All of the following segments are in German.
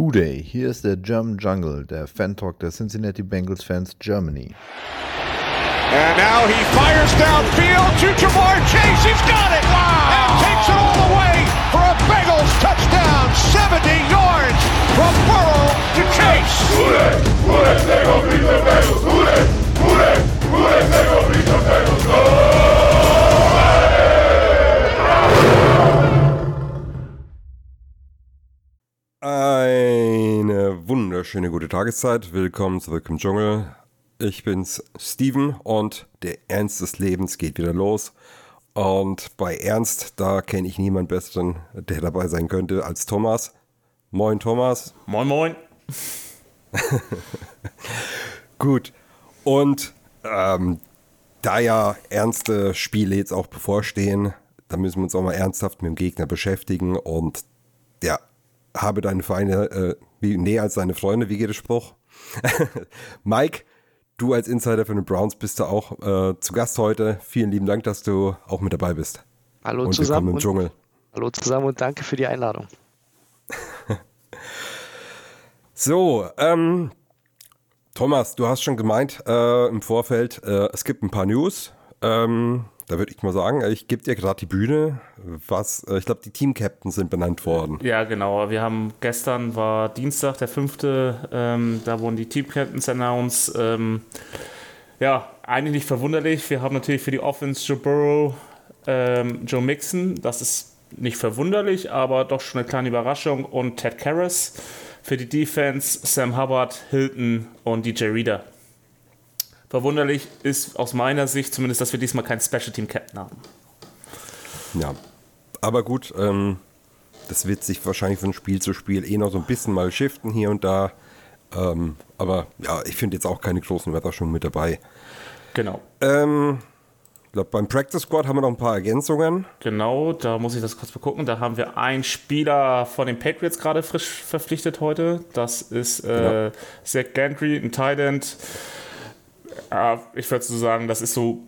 Hooday, hier ist der German Jungle, der Fan-Talk der Cincinnati Bengals Fans Germany. And now he fires downfield to Jamar Chase. He's got it! Wow! And takes it all the way for a Bengals touchdown. 70 yards from Burrow to Chase. Hooday! Hooday! They go beat the Bengals! Hooday! Hooday! Hooday! They go beat the Bengals! Go! Wunderschöne gute Tageszeit. Willkommen zurück im Dschungel. Ich bin's, Steven, und der Ernst des Lebens geht wieder los. Und bei Ernst, da kenne ich niemanden besseren, der dabei sein könnte, als Thomas. Moin, Thomas. Moin, moin. Gut. Und ähm, da ja ernste Spiele jetzt auch bevorstehen, da müssen wir uns auch mal ernsthaft mit dem Gegner beschäftigen. Und ja, habe deine Feinde äh, wie näher als deine Freunde. Wie geht der Spruch? Mike, du als Insider für den Browns bist da auch äh, zu Gast heute. Vielen lieben Dank, dass du auch mit dabei bist. Hallo und zusammen. Im und, Dschungel. Hallo zusammen und danke für die Einladung. so, ähm, Thomas, du hast schon gemeint äh, im Vorfeld, äh, es gibt ein paar News. Ähm, da würde ich mal sagen, ich gebe dir gerade die Bühne. Was, äh, ich glaube, die Team-Captains sind benannt worden. Ja, genau. Wir haben gestern war Dienstag, der fünfte, ähm, da wurden die Team-Captains announced. Ähm, ja, eigentlich nicht verwunderlich. Wir haben natürlich für die Offense Joe Burrow, ähm, Joe Mixon. Das ist nicht verwunderlich, aber doch schon eine kleine Überraschung. Und Ted Karras. Für die Defense Sam Hubbard, Hilton und DJ Reader. Verwunderlich ist aus meiner Sicht zumindest, dass wir diesmal keinen Special Team Captain haben. Ja, aber gut, ähm, das wird sich wahrscheinlich von Spiel zu Spiel eh noch so ein bisschen mal shiften hier und da. Ähm, aber ja, ich finde jetzt auch keine großen Überraschungen mit dabei. Genau. Ähm, ich glaube, beim Practice Squad haben wir noch ein paar Ergänzungen. Genau, da muss ich das kurz begucken. Da haben wir einen Spieler von den Patriots gerade frisch verpflichtet heute. Das ist äh, genau. Zach Gantry, ein Tight End. Ja, ich würde so sagen, das ist so,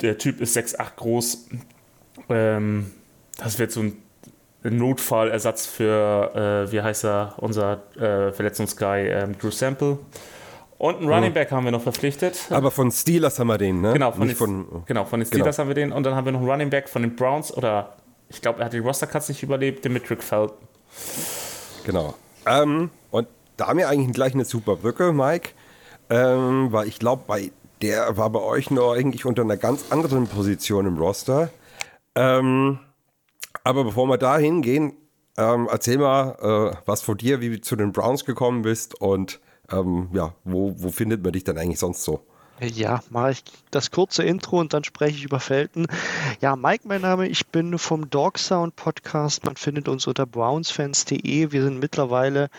der Typ ist 6'8 groß. Ähm, das wird so ein Notfallersatz für, äh, wie heißt er, unser äh, Verletzungsguy ähm, Drew Sample. Und einen Running Back haben wir noch verpflichtet. Aber von Steelers haben wir den, ne? Genau, von, den, von, genau, von den genau. Steelers genau. haben wir den. Und dann haben wir noch einen Running Back von den Browns oder ich glaube, er hat die Roster Cuts nicht überlebt, Dimitri Felton. Genau. Ähm, und da haben wir eigentlich gleich eine super Brücke, Mike. Ähm, weil ich glaube, bei der war bei euch nur eigentlich unter einer ganz anderen Position im Roster. Ähm, aber bevor wir da hingehen, ähm, erzähl mal äh, was von dir, wie du zu den Browns gekommen bist und ähm, ja, wo, wo findet man dich dann eigentlich sonst so? Ja, mache ich das kurze Intro und dann spreche ich über Felten. Ja, Mike, mein Name, ich bin vom Dog Sound Podcast. Man findet uns unter brownsfans.de. Wir sind mittlerweile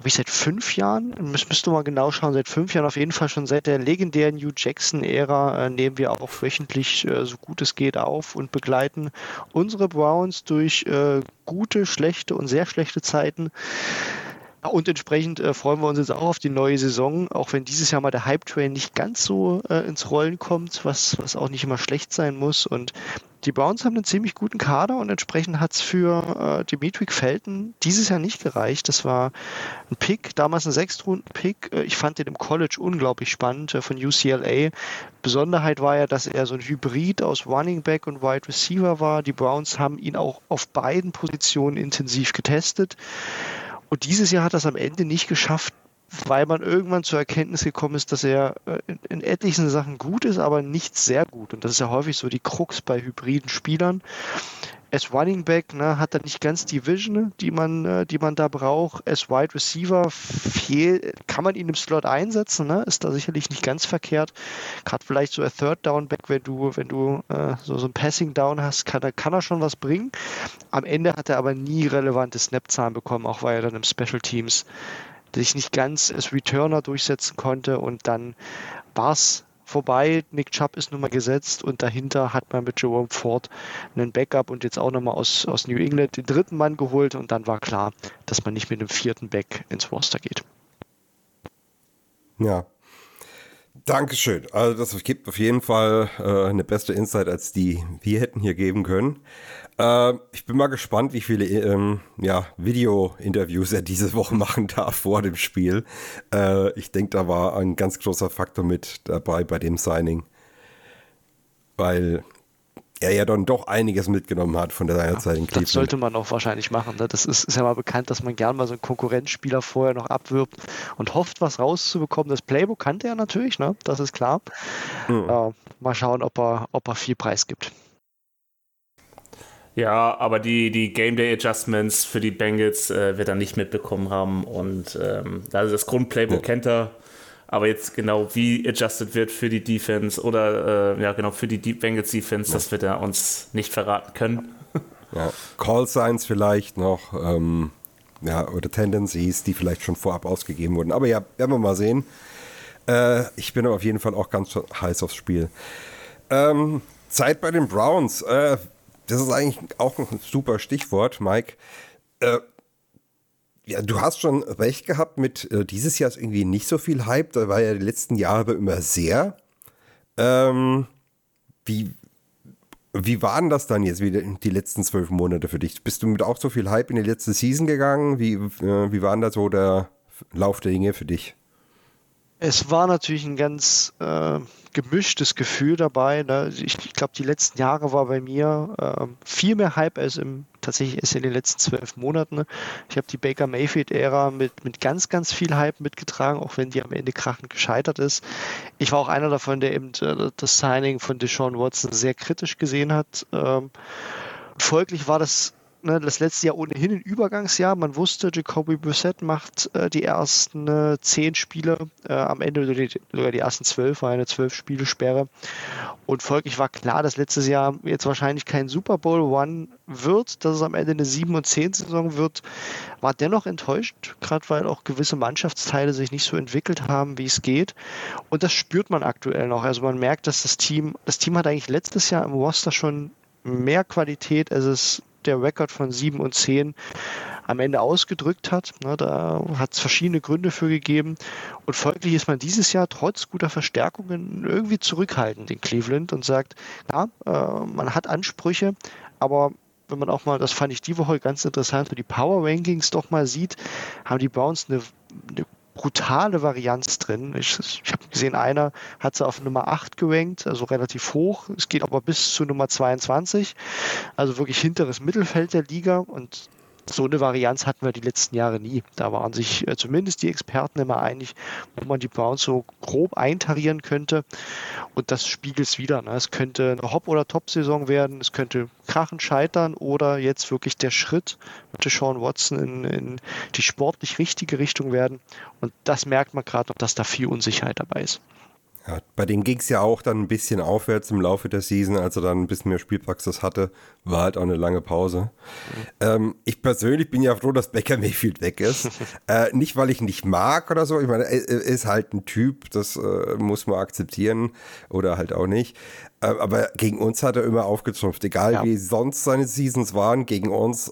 glaube ich, seit fünf Jahren, müsst, müsst mal genau schauen, seit fünf Jahren auf jeden Fall schon seit der legendären New Jackson-Ära äh, nehmen wir auch wöchentlich äh, so gut es geht auf und begleiten unsere Browns durch äh, gute, schlechte und sehr schlechte Zeiten. Und entsprechend äh, freuen wir uns jetzt auch auf die neue Saison, auch wenn dieses Jahr mal der Hype-Train nicht ganz so äh, ins Rollen kommt, was, was auch nicht immer schlecht sein muss. Und die Browns haben einen ziemlich guten Kader und entsprechend hat es für äh, Dimitri Felton dieses Jahr nicht gereicht. Das war ein Pick, damals ein Sechstrunden-Pick. Äh, ich fand den im College unglaublich spannend äh, von UCLA. Besonderheit war ja, dass er so ein Hybrid aus Running Back und Wide Receiver war. Die Browns haben ihn auch auf beiden Positionen intensiv getestet. Und dieses Jahr hat es am Ende nicht geschafft, weil man irgendwann zur Erkenntnis gekommen ist, dass er äh, in, in, etlichen Sachen gut ist, aber nicht sehr gut. Und das ist ja häufig so die Krux bei hybriden Spielern as Running Back ne, hat er nicht ganz die Vision, die man, äh, die man da braucht. As Wide Receiver fehl, kann man ihn im Slot einsetzen, ne? ist da sicherlich nicht ganz verkehrt. Gerade vielleicht so ein Third Down Back, wenn du, wenn du äh, so, so ein Passing Down hast, kann kann er schon was bringen. Am Ende hat er aber nie relevante Snap-Zahlen bekommen, auch weil er dann im Special Teams sich nicht ganz als Returner durchsetzen konnte und dann war es vorbei. Nick Chubb ist nun mal gesetzt und dahinter hat man mit Jerome Ford einen Backup und jetzt auch nochmal aus, aus New England den dritten Mann geholt und dann war klar, dass man nicht mit dem vierten Back ins Roster geht. Ja. Dankeschön. Also das gibt auf jeden Fall äh, eine beste Insight, als die wir hätten hier geben können. Äh, ich bin mal gespannt, wie viele ähm, ja, Video-Interviews er diese Woche machen darf vor dem Spiel. Äh, ich denke, da war ein ganz großer Faktor mit dabei bei dem Signing. Weil er ja dann doch einiges mitgenommen hat von der Zeit in Cleveland. Das sollte man auch wahrscheinlich machen. Ne? Das ist, ist, ja mal bekannt, dass man gern mal so einen Konkurrenzspieler vorher noch abwirbt und hofft, was rauszubekommen. Das Playbook kannte er natürlich, ne? das ist klar. Mhm. Äh, mal schauen, ob er, ob er viel Preis gibt. Ja, aber die, die Game Day Adjustments für die Bengals äh, wird er nicht mitbekommen haben. Und ähm, also das Grundplaybook ja. kennt er. Aber jetzt genau wie adjusted wird für die Defense oder äh, ja genau für die Deep Bengals Defense, ja. das wird er uns nicht verraten können. Ja, Call Signs vielleicht noch, ähm, ja, oder Tendencies, die vielleicht schon vorab ausgegeben wurden. Aber ja, werden wir mal sehen. Äh, ich bin auf jeden Fall auch ganz heiß aufs Spiel. Ähm, Zeit bei den Browns. Äh, das ist eigentlich auch ein super Stichwort, Mike. Äh, ja, du hast schon recht gehabt mit äh, dieses Jahr ist irgendwie nicht so viel Hype, da war ja die letzten Jahre immer sehr. Ähm, wie, wie waren das dann jetzt wieder die letzten zwölf Monate für dich? Bist du mit auch so viel Hype in die letzte Season gegangen? Wie, äh, wie war da so der Lauf der Dinge für dich? Es war natürlich ein ganz äh, gemischtes Gefühl dabei. Ne? Ich, ich glaube, die letzten Jahre war bei mir äh, viel mehr Hype als im tatsächlich ist in den letzten zwölf Monaten. Ich habe die Baker Mayfield-Ära mit, mit ganz, ganz viel Hype mitgetragen, auch wenn die am Ende krachend gescheitert ist. Ich war auch einer davon, der eben äh, das Signing von Deshaun Watson sehr kritisch gesehen hat. Ähm, folglich war das ne, das letzte Jahr ohnehin ein Übergangsjahr. Man wusste, Jacoby Brissett macht äh, die ersten äh, zehn Spiele, äh, am Ende sogar die, ersten zwölf, war eine zwölf Spiele Sperre. Und folglich war klar, dass letztes Jahr jetzt wahrscheinlich kein Super Bowl One wird, dass es am Ende eine 7 und 10 Saison wird, war dennoch enttäuscht, gerade weil auch gewisse Mannschaftsteile sich nicht so entwickelt haben, wie es geht. Und das spürt man aktuell noch. Also man merkt, dass das Team, das Team hat eigentlich letztes Jahr im Roster schon mehr Qualität, als es der Rekord von 7 und 10 am Ende ausgedrückt hat. Da hat es verschiedene Gründe für gegeben. Und folglich ist man dieses Jahr trotz guter Verstärkungen irgendwie zurückhaltend in Cleveland und sagt, ja, äh, man hat Ansprüche, aber wenn man auch mal, das fand ich die Woche ganz interessant, die Power Rankings doch mal sieht, haben die Browns eine, eine brutale Varianz drin. Ich, ich habe gesehen, einer hat sie auf Nummer 8 gerankt, also relativ hoch. Es geht aber bis zu Nummer 22, also wirklich hinteres Mittelfeld der Liga und so eine Varianz hatten wir die letzten Jahre nie. Da waren sich äh, zumindest die Experten immer einig, wo man die Browns so grob eintarieren könnte. Und das spiegelt es wieder. Ne? Es könnte eine Hop- oder Top-Saison werden, es könnte krachen scheitern oder jetzt wirklich der Schritt mit Sean Watson in, in die sportlich richtige Richtung werden. Und das merkt man gerade noch, dass da viel Unsicherheit dabei ist. Ja, bei denen ging es ja auch dann ein bisschen aufwärts im Laufe der Season, als er dann ein bisschen mehr Spielpraxis hatte. War halt auch eine lange Pause. Mhm. Ähm, ich persönlich bin ja froh, dass Becker Mayfield weg ist. äh, nicht, weil ich ihn nicht mag oder so. Ich meine, er ist halt ein Typ, das äh, muss man akzeptieren oder halt auch nicht. Äh, aber gegen uns hat er immer aufgetrumpft. Egal ja. wie sonst seine Seasons waren, gegen uns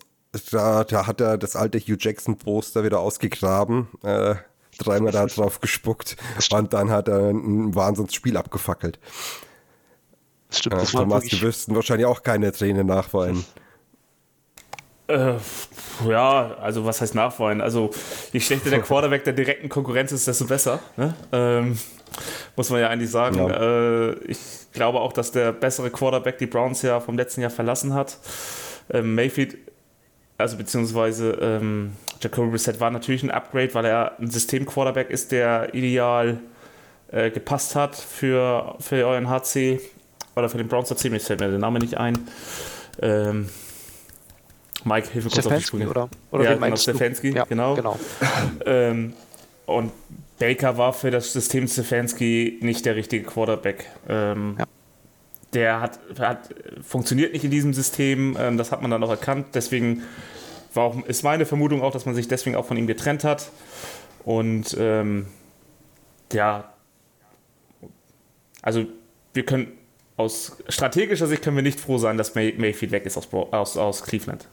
da, da, hat er das alte Hugh Jackson Poster wieder ausgegraben. Äh, dreimal da drauf gespuckt und dann hat er ein Wahnsinnsspiel abgefackelt. Stimmt, das äh, Thomas, du wirst wahrscheinlich auch keine Tränen nachweinen. Äh, ja, also was heißt nachweinen? Also je schlechter der Quarterback der direkten Konkurrenz ist, desto besser. Ne? Ähm, muss man ja eigentlich sagen. Ja. Äh, ich glaube auch, dass der bessere Quarterback die Browns ja vom letzten Jahr verlassen hat. Ähm, Mayfield, also beziehungsweise ähm, Jacoby Brissett war natürlich ein Upgrade, weil er ein System-Quarterback ist, der ideal äh, gepasst hat für, für euren HC oder für den Browns HC. Mir fällt mir der Name nicht ein. Ähm, Mike, hilf mir kurz auf die Sprünge. Oder, oder ja, genau, Stefanski, ja, genau. genau. ähm, und Baker war für das System Stefanski nicht der richtige Quarterback. Ähm, ja. Der hat, hat, funktioniert nicht in diesem System, ähm, das hat man dann auch erkannt. Deswegen war auch, ist meine Vermutung auch, dass man sich deswegen auch von ihm getrennt hat. Und ähm, ja, also wir können aus strategischer Sicht können wir nicht froh sein, dass May Mayfield weg ist aus, aus, aus Cleveland.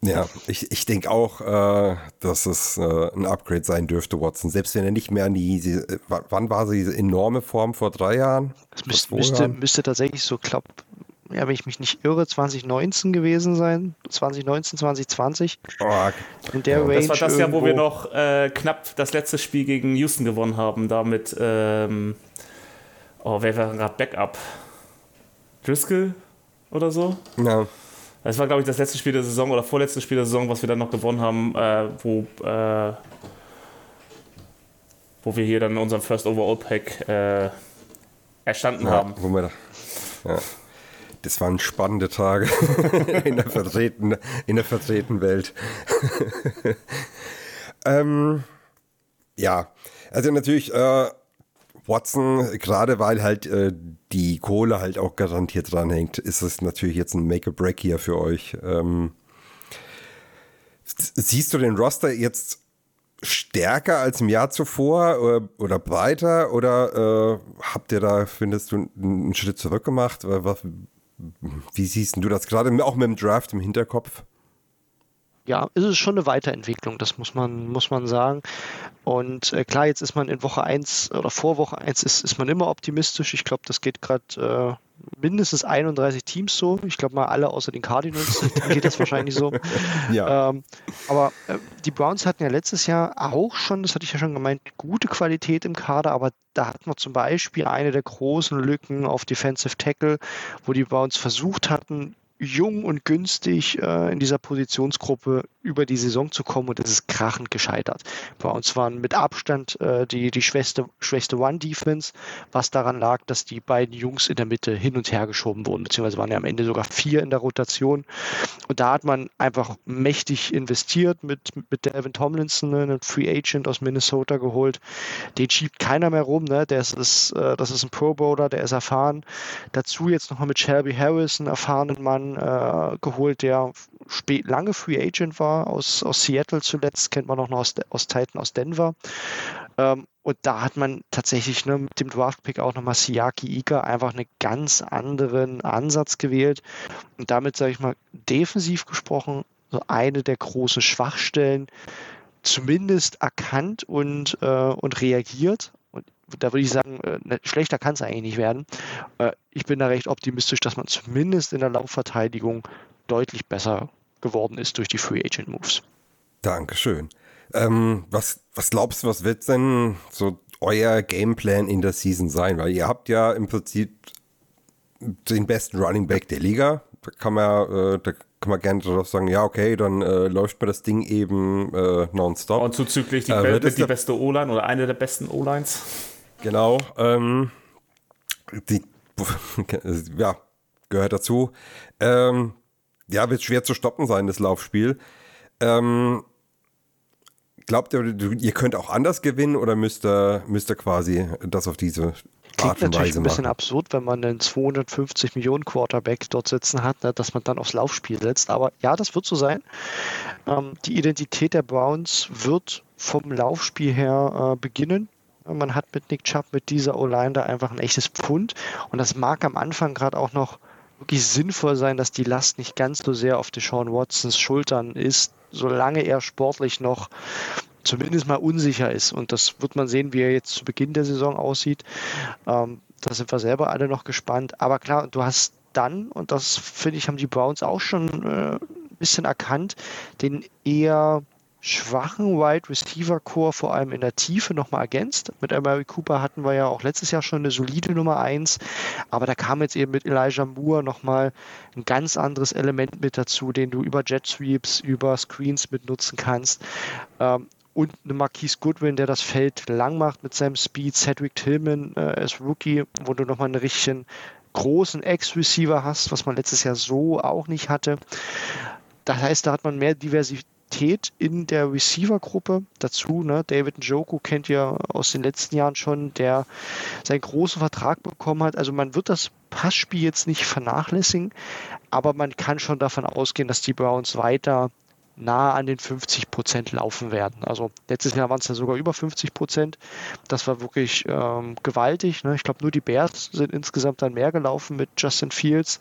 Ja, ich, ich denke auch, äh, dass es äh, ein Upgrade sein dürfte, Watson. Selbst wenn er nicht mehr an die, die wann war sie diese enorme Form vor drei Jahren? Das müsste, müsste, müsste tatsächlich so, glaube ja, wenn ich mich nicht irre, 2019 gewesen sein. 2019, 2020. Oh, In der Range. Das war das Jahr, wo wir noch äh, knapp das letzte Spiel gegen Houston gewonnen haben. Da mit, ähm, oh, wer war gerade Backup? Driscoll oder so? ja. Das war, glaube ich, das letzte Spiel der Saison oder vorletzte Spiel der Saison, was wir dann noch gewonnen haben, äh, wo, äh, wo wir hier dann unseren First Overall Pack äh, erstanden Ja, haben. wo wir da, ja. Das waren spannende Tage in der vertreten, in der vertreten Welt. ähm, ja, also natürlich äh, Watson, gerade weil halt äh, die Kohle halt auch garantiert dranhängt, ist es natürlich jetzt ein Make-a-Break hier für euch. Ähm, siehst du den Roster jetzt stärker als im Jahr zuvor oder, oder breiter oder äh, habt ihr da, findest du, einen Schritt zurück gemacht? Wie siehst du das gerade auch mit dem Draft im Hinterkopf? Ja, ist es schon eine Weiterentwicklung, das muss man, muss man sagen. Und äh, klar, jetzt ist man in Woche 1 oder vor Woche 1 ist, ist man immer optimistisch. Ich glaube, das geht gerade äh, mindestens 31 Teams so. Ich glaube mal alle außer den Cardinals geht das wahrscheinlich so. Ja. Ähm, aber äh, die Browns hatten ja letztes Jahr auch schon, das hatte ich ja schon gemeint, gute Qualität im Kader, aber da hatten wir zum Beispiel eine der großen Lücken auf Defensive Tackle, wo die Browns versucht hatten, jung und günstig äh, in dieser Positionsgruppe über die Saison zu kommen und es ist krachend gescheitert. Bei uns waren mit Abstand äh, die, die schwächste, schwächste One-Defense, was daran lag, dass die beiden Jungs in der Mitte hin und her geschoben wurden, beziehungsweise waren ja am Ende sogar vier in der Rotation. Und da hat man einfach mächtig investiert mit, mit Devin Tomlinson, ne, einen Free Agent aus Minnesota geholt. Den schiebt keiner mehr rum, ne? Der ist, ist, äh, das ist ein Pro Bowler, der ist erfahren. Dazu jetzt nochmal mit Shelby Harris, einen erfahrenen Mann, äh, geholt, der lange Free Agent war, aus, aus Seattle zuletzt, kennt man noch aus, aus Titan aus Denver. Ähm, und da hat man tatsächlich ne, mit dem Draft-Pick auch nochmal Siaki Ika einfach einen ganz anderen Ansatz gewählt. Und damit, sage ich mal, defensiv gesprochen, so eine der großen Schwachstellen zumindest erkannt und, äh, und reagiert. Da würde ich sagen, äh, ne, schlechter kann es eigentlich nicht werden. Äh, ich bin da recht optimistisch, dass man zumindest in der Laufverteidigung deutlich besser geworden ist durch die Free Agent Moves. Dankeschön. Ähm, was, was glaubst du, was wird denn so euer Gameplan in der Season sein? Weil ihr habt ja im Prinzip den besten Running Back der Liga. Da kann man, äh, da kann man gerne darauf sagen, ja, okay, dann äh, läuft mir das Ding eben äh, nonstop. Und zuzüglich die, Äh, die beste O-Line oder eine der besten O-Lines. Genau. Ähm, die, ja, gehört dazu. Ähm, ja, wird schwer zu stoppen sein, das Laufspiel. Ähm, glaubt ihr, ihr könnt auch anders gewinnen oder müsst ihr, müsst ihr quasi das auf diese Klingt Art und natürlich ein bisschen machen? absurd, wenn man einen 250 Millionen Quarterback dort sitzen hat, ne, dass man dann aufs Laufspiel setzt. Aber ja, das wird so sein. Ähm, die Identität der Browns wird vom Laufspiel her äh, beginnen. Man hat mit Nick Chubb, mit dieser O-Line da einfach ein echtes Pfund. Und das mag am Anfang gerade auch noch wirklich sinnvoll sein, dass die Last nicht ganz so sehr auf Deshaun Watsons Schultern ist, solange er sportlich noch zumindest mal unsicher ist. Und das wird man sehen, wie er jetzt zu Beginn der Saison aussieht. Ähm, da sind wir selber alle noch gespannt. Aber klar, du hast dann, und das finde ich, haben die Browns auch schon äh, ein bisschen erkannt, den eher schwachen Wide Receiver Core vor allem in der Tiefe nochmal ergänzt. Mit Amari Cooper hatten wir ja auch letztes Jahr schon eine solide Nummer 1, aber da kam jetzt eben mit Elijah Moore nochmal ein ganz anderes Element mit dazu, den du über Jet Sweeps, über Screens mit nutzen kannst. Ähm, und eine Marquise Goodwin, der das Feld lang macht mit seinem Speed, Cedric Tillman äh, als Rookie, wo du nochmal einen richtigen großen Ex-Receiver hast, was man letztes Jahr so auch nicht hatte. Das heißt, da hat man mehr Diversität in der Receiver-Gruppe dazu. Ne? David Njoku kennt ihr aus den letzten Jahren schon, der seinen großen Vertrag bekommen hat. Also man wird das Passspiel jetzt nicht vernachlässigen, aber man kann schon davon ausgehen, dass die Browns weiter nah an den 50 Prozent laufen werden. Also letztes Jahr waren es ja sogar über 50 Prozent. Das war wirklich ähm, gewaltig. Ne? Ich glaube, nur die Bears sind insgesamt dann mehr gelaufen mit Justin Fields.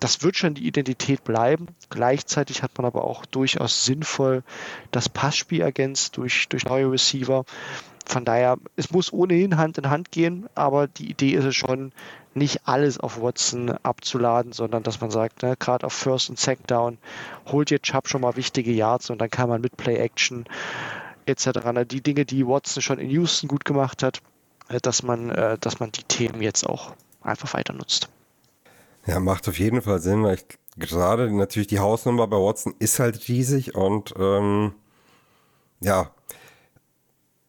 Das wird schon die Identität bleiben. Gleichzeitig hat man aber auch durchaus sinnvoll das Passspiel ergänzt durch, durch neue Receiver. Von daher, es muss ohnehin Hand in Hand gehen, aber die Idee ist es schon, nicht alles auf Watson abzuladen, sondern dass man sagt, ne, gerade auf First und Second Down, holt ihr Chubb schon mal wichtige Yards und dann kann man mit Play Action etc. Ne, die Dinge, die Watson schon in Houston gut gemacht hat, äh, dass man, äh, dass man die Themen jetzt auch einfach weiter nutzt. Ja, macht auf jeden Fall Sinn, weil ich gerade natürlich die Hausnummer bei Watson ist halt riesig und ähm, ja,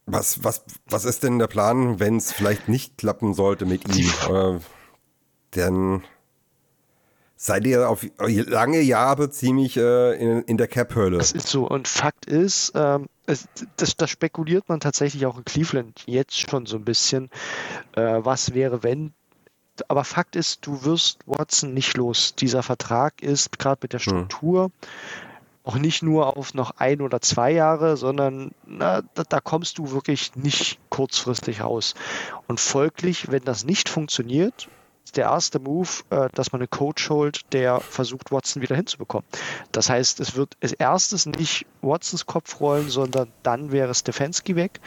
was, was, was ist denn der Plan, wenn es vielleicht nicht klappen sollte mit ihm? Denn seid ihr auf lange Jahre ziemlich äh, in, in der Cap-Hölle. Das ist so. Und Fakt ist, ähm, es, das, das spekuliert man tatsächlich auch in Cleveland jetzt schon so ein bisschen. Äh, was wäre, wenn aber Fakt ist, du wirst Watson nicht los. Dieser Vertrag ist gerade mit der hm. Struktur hm. auch nicht nur auf noch ein oder zwei Jahre, sondern na, da, da, kommst du wirklich nicht kurzfristig raus. Und folglich, wenn das nicht funktioniert, der erste Move, äh, dass man einen Coach holt, der versucht, Watson wieder hinzubekommen. Das heißt, es wird als erstes nicht Watsons Kopf rollen, sondern dann wäre Stefanski weg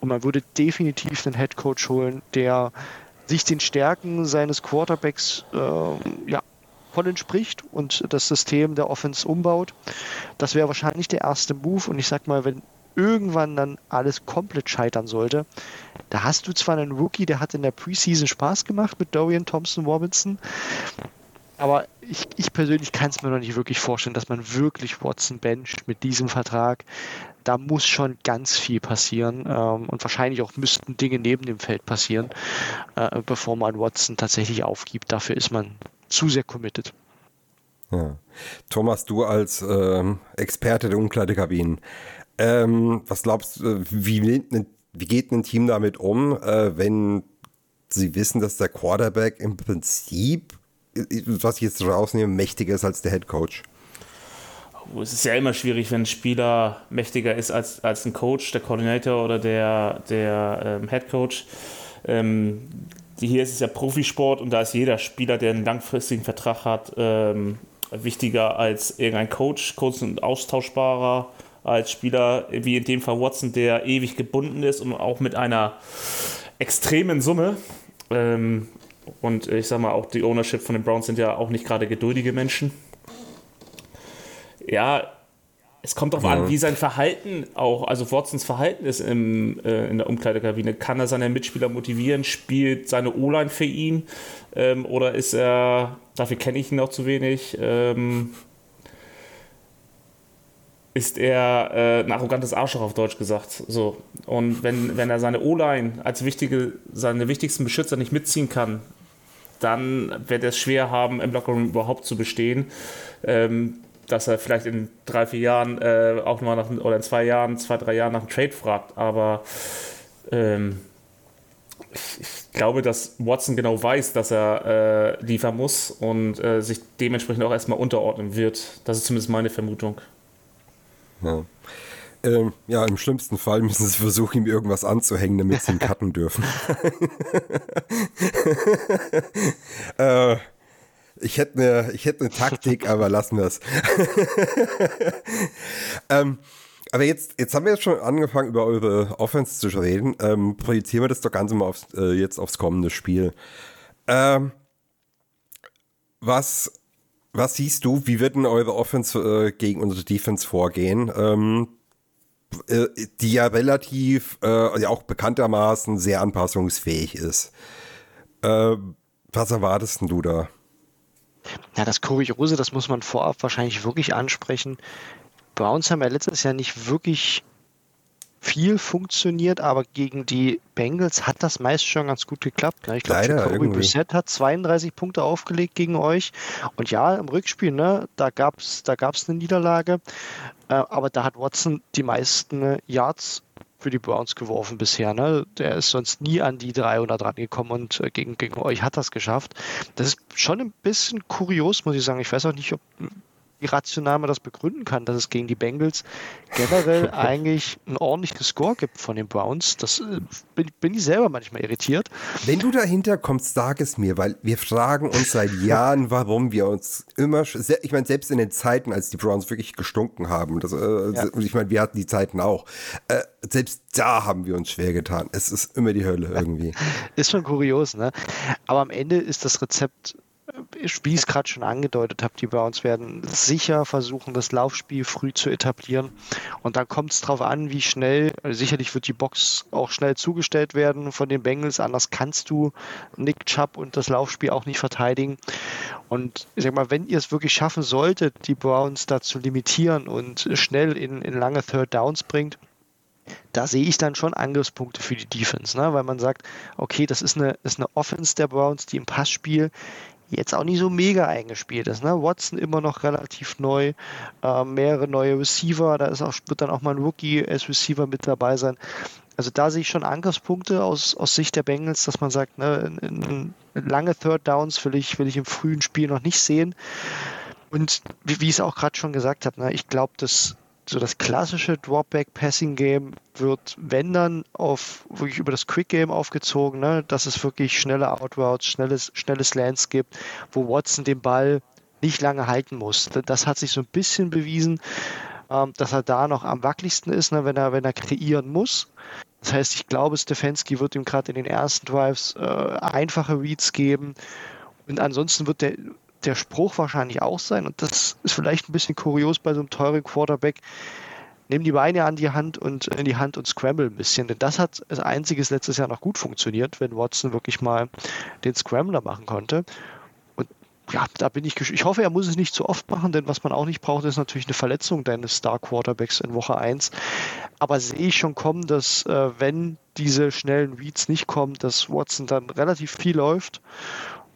und man würde definitiv einen Head Coach holen, der sich den Stärken seines Quarterbacks äh, ja, voll entspricht und das System der Offense umbaut. Das wäre wahrscheinlich der erste Move. Und ich sag mal, wenn irgendwann dann alles komplett scheitern sollte, da hast du zwar einen Rookie, der hat in der Preseason Spaß gemacht mit Dorian Thompson Robinson, aber ich, ich persönlich kann es mir noch nicht wirklich vorstellen, dass man wirklich Watson bencht mit diesem Vertrag da muss schon ganz viel passieren ähm, und wahrscheinlich auch müssten Dinge neben dem Feld passieren, äh, bevor man Watson tatsächlich aufgibt. Dafür ist man zu sehr committed. Ja. Thomas, du als ähm, Experte der Umkleidekabinen, ähm, was glaubst du, wie, wie geht ein Team damit um, äh, wenn sie wissen, dass der Quarterback im Prinzip, was ich jetzt rausnehme, mächtiger ist als der Head Coach? es ist ja immer schwierig, wenn ein Spieler mächtiger ist als, als ein Coach, der Coordinator oder der, der ähm, Head Coach. Ähm, hier ist es ja Profisport und da ist jeder Spieler, der einen langfristigen Vertrag hat, ähm, wichtiger als irgendein Coach. Coach und austauschbarer als Spieler, wie in dem Fall Watson, der ewig gebunden ist und auch mit einer extremen Summe. Ähm, und ich sag mal, auch die Ownership von den Browns sind ja auch nicht gerade geduldige Menschen ja, es kommt darauf an, wie sein Verhalten auch, also Watsons Verhalten ist im, äh, in der Umkleidekabine. Kann er seine Mitspieler motivieren? Spielt seine O-Line für ihn? Ähm, oder ist er, dafür kenne ich ihn noch zu wenig, ähm, ist er äh, ein arrogantes Arschloch auf Deutsch gesagt. So. Und wenn, wenn er seine O-Line als wichtige, seine wichtigsten Beschützer nicht mitziehen kann, dann wird er es schwer haben, im Lockerroom überhaupt zu bestehen. Ähm, dass er vielleicht in drei, vier Jahren äh, auch nochmal nach, oder in zwei Jahren, zwei, drei Jahren nach einem Trade fragt. Aber ähm, ich, ich, glaube, dass Watson genau weiß, dass er äh, liefern muss und äh, sich dementsprechend auch erstmal unterordnen wird. Das ist zumindest meine Vermutung. Ja. Ähm, ja, im schlimmsten Fall müssen sie versuchen, ihm irgendwas anzuhängen, damit sie ihn cutten dürfen. äh, ich hätte eine, ich hätte eine Taktik, aber lassen wir es. ähm, aber jetzt, jetzt haben wir jetzt schon angefangen, über eure Offense zu reden. Ähm, projizieren wir das doch ganz mal aufs, äh, jetzt aufs kommende Spiel. Ähm, was, was siehst du, wie wird denn eure Offense äh, gegen unsere Defense vorgehen? Ähm, äh, die ja relativ, äh, ja auch bekanntermaßen sehr anpassungsfähig ist. Äh, was erwartest du da? Ja, das Kuriose, das muss man vorab wahrscheinlich wirklich ansprechen. Browns haben ja letztes Jahr nicht wirklich viel funktioniert, aber gegen die Bengals hat das meist schon ganz gut geklappt. Ne? Ich glaube, Jacoby Brissett hat 32 Punkte aufgelegt gegen euch. Und ja, im Rückspiel, ne, da gab es da gab's eine Niederlage. Äh, aber da hat Watson die meisten Yards für die Browns geworfen bisher. Ne? Der ist sonst nie an die 300 rangekommen und äh, gegen, gegen euch hat das geschafft. Das ist schon ein bisschen kurios, muss ich sagen. Ich weiß auch nicht, ob wie rational man das begründen kann, dass es gegen die Bengals generell eigentlich einen ordentlichen Score gibt von den Browns. Das äh, bin, bin ich selber manchmal irritiert. Wenn du dahinter kommst, sag es mir, weil wir fragen uns seit Jahren, warum wir uns immer, ich meine, selbst in den Zeiten, als die Browns wirklich gestunken haben, das, äh, ja. ich meine, wir hatten die Zeiten auch, äh, selbst da haben wir uns schwer getan. Es ist immer die Hölle irgendwie. Ist schon kurios, ne? Aber am Ende ist das Rezept wie ich es gerade schon angedeutet habe, die Browns werden sicher versuchen, das Laufspiel früh zu etablieren. Und dann kommt es darauf an, wie schnell, also sicherlich wird die Box auch schnell zugestellt werden von den Bengals, anders kannst du Nick Chubb und das Laufspiel auch nicht verteidigen. Und ich sag mal, wenn ihr es wirklich schaffen solltet, die Browns da zu limitieren und schnell in, in lange Third Downs bringt, da sehe ich dann schon Angriffspunkte für die Defense, ne? weil man sagt, okay, das ist eine, ist eine Offense der Browns, die im Passspiel jetzt auch nicht so mega eingespielt ist. Ne? Watson immer noch relativ neu, äh, mehrere neue Receiver, da ist auch, wird dann auch mal ein Rookie als Receiver mit dabei sein. Also da sehe ich schon Angriffspunkte aus, aus Sicht der Bengals, dass man sagt, ne, lange Third Downs will ich, will ich im frühen Spiel noch nicht sehen. Und wie, wie ich es auch gerade schon gesagt habe, ne, ich glaube, dass so das klassische Dropback-Passing-Game wird, wenn dann, auf wirklich über das Quick-Game aufgezogen, ne? dass es wirklich schnelle Outroutes, schnelles, schnelles Lands gibt, wo Watson den Ball nicht lange halten muss. Das hat sich so ein bisschen bewiesen, ähm, dass er da noch am wackeligsten ist, ne? wenn, er, wenn er kreieren muss. Das heißt, ich glaube, Stefanski wird ihm gerade in den ersten Drives äh, einfache Reads geben. Und ansonsten wird der der Spruch wahrscheinlich auch sein, und das ist vielleicht ein bisschen kurios bei so einem teuren Quarterback, nimm die Beine an die Hand und in die Hand und scramble ein bisschen. Denn das hat als einziges letztes Jahr noch gut funktioniert, wenn Watson wirklich mal den Scrambler machen konnte. Und ja, da bin ich Ich hoffe, er muss es nicht zu oft machen, denn was man auch nicht braucht, ist natürlich eine Verletzung deines Star Quarterbacks in Woche 1. Aber sehe ich schon kommen, dass äh, wenn diese schnellen Reads nicht kommen, dass Watson dann relativ viel läuft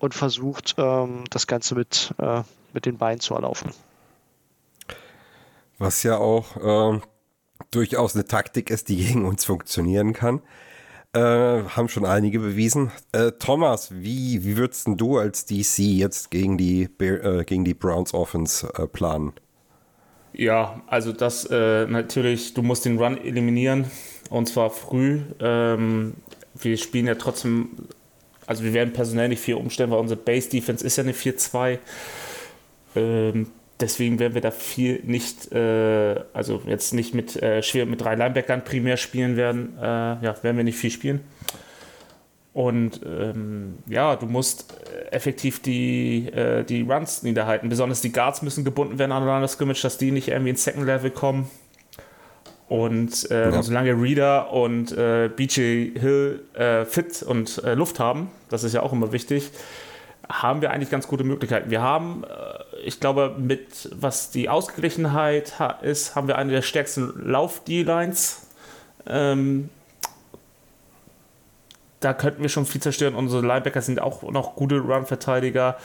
und versucht, ähm, das Ganze mit, äh, mit den Beinen zu erlaufen. Was ja auch äh, durchaus eine Taktik ist, die gegen uns funktionieren kann. Äh, haben schon einige bewiesen. Äh, Thomas, wie, wie würdest du als DC jetzt gegen die, äh, gegen die Browns Offense äh, planen? Ja, also das äh, natürlich, du musst den Run eliminieren und zwar früh. Ähm, wir spielen ja trotzdem also wir werden personell nicht viel umstellen, weil unsere Base Defense ist ja eine 4-2. Ähm, deswegen werden wir da viel nicht, äh, also jetzt nicht mit äh, schwer mit drei Linebackern primär spielen werden. Äh, ja, werden wir nicht viel spielen. Und ähm, ja, du musst effektiv die, äh, die Runs niederhalten. Besonders die Guards müssen gebunden werden an der Scrimmage, dass die nicht irgendwie ins Second Level kommen. Und äh, ja. solange Reader und äh, BJ Hill äh, fit und äh, Luft haben, das ist ja auch immer wichtig, haben wir eigentlich ganz gute Möglichkeiten. Wir haben, äh, ich glaube, mit was die Ausgeglichenheit ist, haben wir eine der stärksten Lauf-D-Lines. Ähm, da könnten wir schon viel zerstören. Unsere Linebacker sind auch noch gute Run-Verteidiger.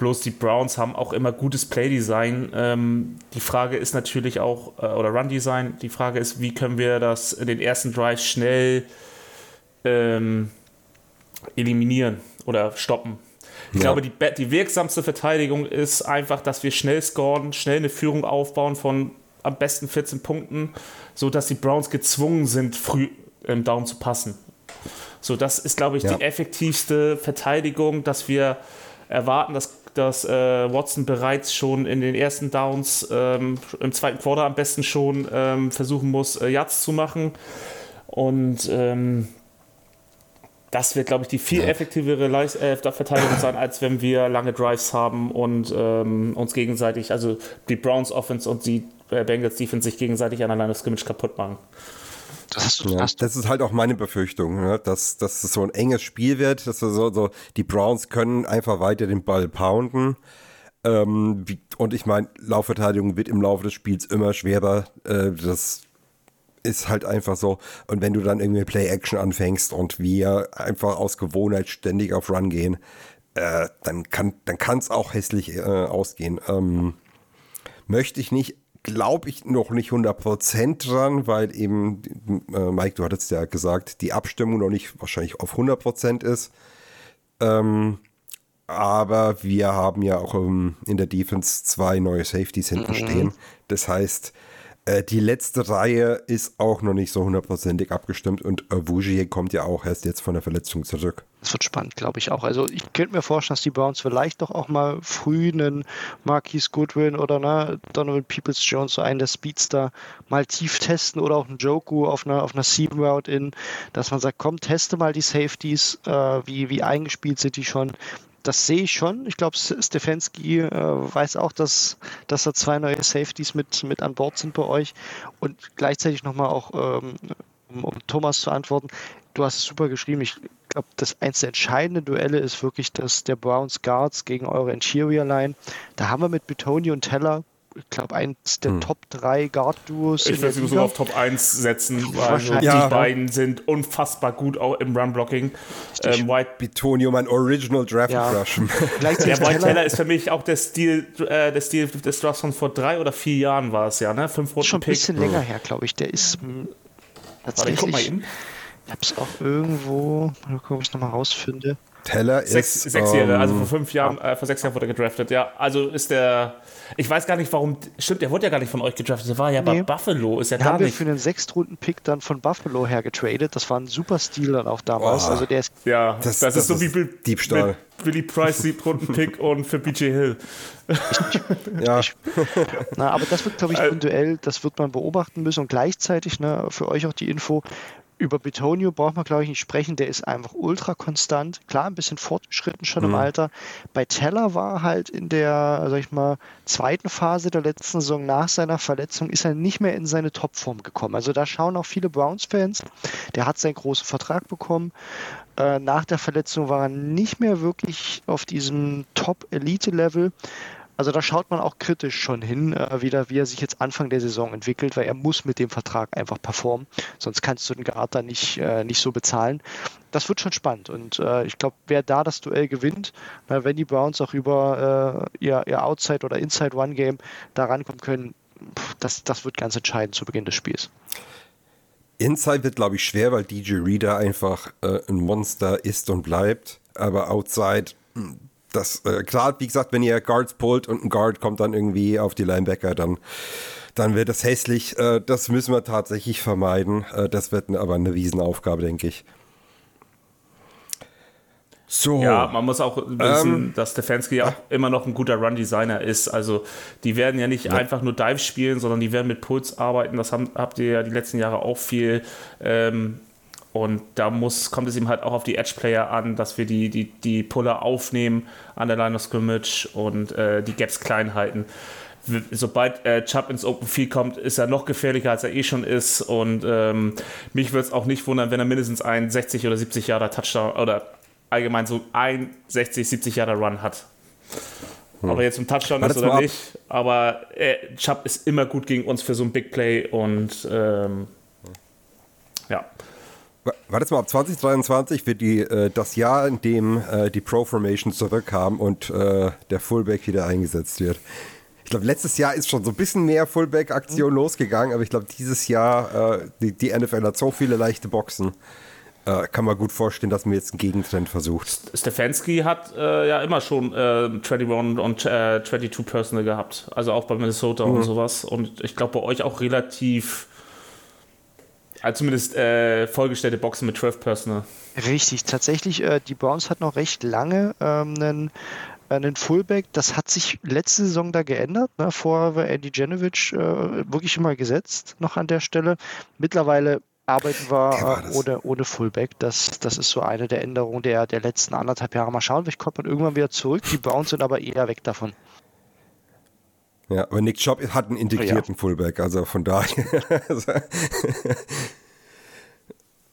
Bloß die Browns haben auch immer gutes Playdesign. Ähm, die Frage ist natürlich auch, äh, oder Run-Design, die Frage ist, wie können wir das in den ersten Drives schnell ähm, eliminieren oder stoppen. Ich ja. glaube, die, die wirksamste Verteidigung ist einfach, dass wir schnell scoren, schnell eine Führung aufbauen von am besten 14 Punkten, sodass die Browns gezwungen sind, früh im Down zu passen. So, das ist, glaube ich, ja. die effektivste Verteidigung, dass wir erwarten, dass dass äh, Watson bereits schon in den ersten Downs ähm, im zweiten Quarter am besten schon ähm, versuchen muss, äh, Yards zu machen. Und ähm, das wird, glaube ich, die viel effektivere Leis äh, Verteidigung sein, als wenn wir lange Drives haben und ähm, uns gegenseitig, also die Browns Offense und die äh, Bengals Defense sich gegenseitig an einer Scrimmage kaputt machen. Das, ja, das, ist halt auch meine Befürchtung, ne? dass, dass es so ein enges Spiel wird, dass so, so die Browns können einfach weiter den Ball pounden. Ähm, und ich meine, Laufverteidigung wird im Laufe des Spiels immer schwerer. Äh, das ist halt einfach so. Und wenn du dann irgendwie Play-Action anfängst und wir einfach aus Gewohnheit ständig auf Run gehen, äh, dann kann es auch hässlich äh, ausgehen. Ähm, möchte ich nicht glaube ich noch nicht 100% dran, weil eben, äh, Mike, du hattest ja gesagt, die Abstimmung noch nicht wahrscheinlich auf 100% ist. Ähm, aber wir haben ja auch um, in der Defense zwei neue Safeties hinten mhm. stehen. Das heißt, äh, die letzte Reihe ist auch noch nicht so hundertprozentig abgestimmt und Wujier kommt ja auch erst jetzt von der Verletzung zurück. Das wird spannend, glaube ich auch. Also ich könnte mir vorstellen, dass die Browns vielleicht doch auch mal früh einen Marquis Goodwin oder ne, Donovan Peoples Jones, so einen der Speedster, mal tief testen oder auch einen Joku auf einer, auf einer Seam Route in, dass man sagt, komm, teste mal die Safeties, äh, wie, wie eingespielt sind die schon, das sehe ich schon. Ich glaube, Stefanski äh, weiß auch, dass, dass da zwei neue Safeties mit, mit an Bord sind bei euch. Und gleichzeitig nochmal auch, ähm, um, um, Thomas zu antworten, du hast es super geschrieben. Ich glaube, das eins der entscheidenden Duelle ist wirklich das der Browns Guards gegen eure Interior Line. Da haben wir mit Betoni und Teller ich glaube, eins der hm. Top 3 Guard-Duos. Ich würde sie sogar auf Top 1 setzen, weil ja. die beiden sind unfassbar gut auch im Run-Blocking. Ähm, White Betonium, ein Original Draft ja. Crush. der White Teller ist für mich auch der Stil, äh, der Stil des Drafts von vor drei oder vier Jahren war es ja, ne? Fünf Runden Schon ein bisschen Pick. länger her, glaube ich. Der ist mh, tatsächlich. Warte, guck mal eben. Ich habe es auch irgendwo, mal gucken, ob ich es nochmal rausfinde. Teller sechs, ist. Sechs Jahre, ähm, also vor fünf Jahren, äh, vor sechs Jahren wurde er gedraftet, ja. Also ist der. Ich weiß gar nicht, warum. Stimmt, der wurde ja gar nicht von euch gedraftet. Der war ja nee. bei Buffalo. Ist ja den gar haben nicht. wir für einen Sechstrunden-Pick dann von Buffalo her getradet. Das war ein super Stil dann auch damals. Oh. Also der ist. Ja, das, das, das ist so wie Bill, Diebstahl. Billy Price Siebtrunden-Pick und für BJ Hill. ja. Na, aber das wird, glaube ich, ein Duell, das wird man beobachten müssen und gleichzeitig ne, für euch auch die Info, über Betonio braucht man, glaube ich, nicht sprechen. Der ist einfach ultra konstant. Klar, ein bisschen fortgeschritten schon mhm. im Alter. Bei Teller war halt in der, sag ich mal, zweiten Phase der letzten Saison nach seiner Verletzung ist er nicht mehr in seine Topform gekommen. Also da schauen auch viele Browns-Fans. Der hat seinen großen Vertrag bekommen. Äh, nach der Verletzung war er nicht mehr wirklich auf diesem Top-Elite-Level. Also da schaut man auch kritisch schon hin, äh, wieder, wie er sich jetzt Anfang der Saison entwickelt, weil er muss mit dem Vertrag einfach performen. Sonst kannst du den Guard nicht, äh, nicht so bezahlen. Das wird schon spannend. Und äh, ich glaube, wer da das Duell gewinnt, na, wenn die Browns auch über äh, ihr, ihr Outside- oder Inside-One-Game da rankommen können, das, das wird ganz entscheidend zu Beginn des Spiels. Inside wird, glaube ich, schwer, weil DJ Reader einfach äh, ein Monster ist und bleibt. Aber Outside, hm, das, äh, klar, wie gesagt, wenn ihr Guards pullt und ein Guard kommt dann irgendwie auf die Linebacker, dann, dann wird das hässlich. Äh, das müssen wir tatsächlich vermeiden. Äh, das wird aber eine Riesenaufgabe, denke ich. So. Ja, man muss auch wissen, ähm, dass Stefanski auch immer noch ein guter Run-Designer ist. Also die werden ja nicht ja. einfach nur Dive spielen, sondern die werden mit Puls arbeiten. Das haben, habt ihr ja die letzten Jahre auch viel ähm, und da muss, kommt es ihm halt auch auf die Edge-Player an, dass wir die, die, die Puller aufnehmen an der Line of Scrimmage und äh, die Gaps klein halten. Sobald äh, Chubb ins Open Field kommt, ist er noch gefährlicher, als er eh schon ist. Und ähm, mich würde es auch nicht wundern, wenn er mindestens einen 60 oder 70 Jahre Touchdown oder allgemein so ein 60, 70 Jahre Run hat. Hm. Ob er jetzt ein Touchdown ist oder nicht. Aber äh, Chubb ist immer gut gegen uns für so ein Big Play und ähm. War das mal ab 2023 wird die, äh, das Jahr, in dem äh, die Pro-Formation zurückkam und äh, der Fullback wieder eingesetzt wird. Ich glaube, letztes Jahr ist schon so ein bisschen mehr Fullback-Aktion mhm. losgegangen, aber ich glaube, dieses Jahr, äh, die, die, NFL hat so viele leichte Boxen. Äh, kann man gut vorstellen, dass man jetzt einen Gegentrend versucht. Stefanski hat äh, ja immer schon 21 und 22 Personal gehabt. Also auch bei Minnesota mhm. und sowas. Und ich glaube, bei euch auch relativ also zumindest äh, vollgestellte Boxen mit 12 Personal. Richtig, tatsächlich, äh, die Browns hat noch recht lange ähm, einen, einen Fullback. Das hat sich letzte Saison da geändert. Ne? Vorher war Andy Janovic äh, wirklich immer gesetzt, noch an der Stelle. Mittlerweile arbeiten wir äh, ohne, ohne Fullback. Das, das ist so eine der Änderungen der, der letzten anderthalb Jahre. Mal schauen, vielleicht kommt man irgendwann wieder zurück. Die Browns sind aber eher weg davon. Ja, aber Nick Chubb hat einen integrierten ja. Fullback, also von daher.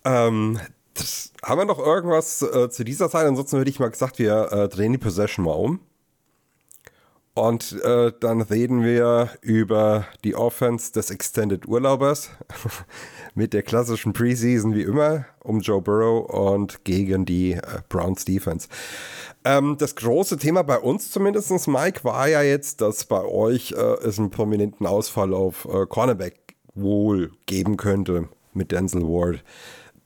ähm, das, haben wir noch irgendwas äh, zu dieser Zeit? Ansonsten hätte ich mal gesagt, wir äh, drehen die Possession mal um. Und äh, dann reden wir über die Offense des Extended Urlaubers mit der klassischen Preseason wie immer um Joe Burrow und gegen die äh, Browns Defense. Ähm, das große Thema bei uns zumindest, Mike, war ja jetzt, dass bei euch äh, es einen prominenten Ausfall auf äh, Cornerback wohl geben könnte mit Denzel Ward.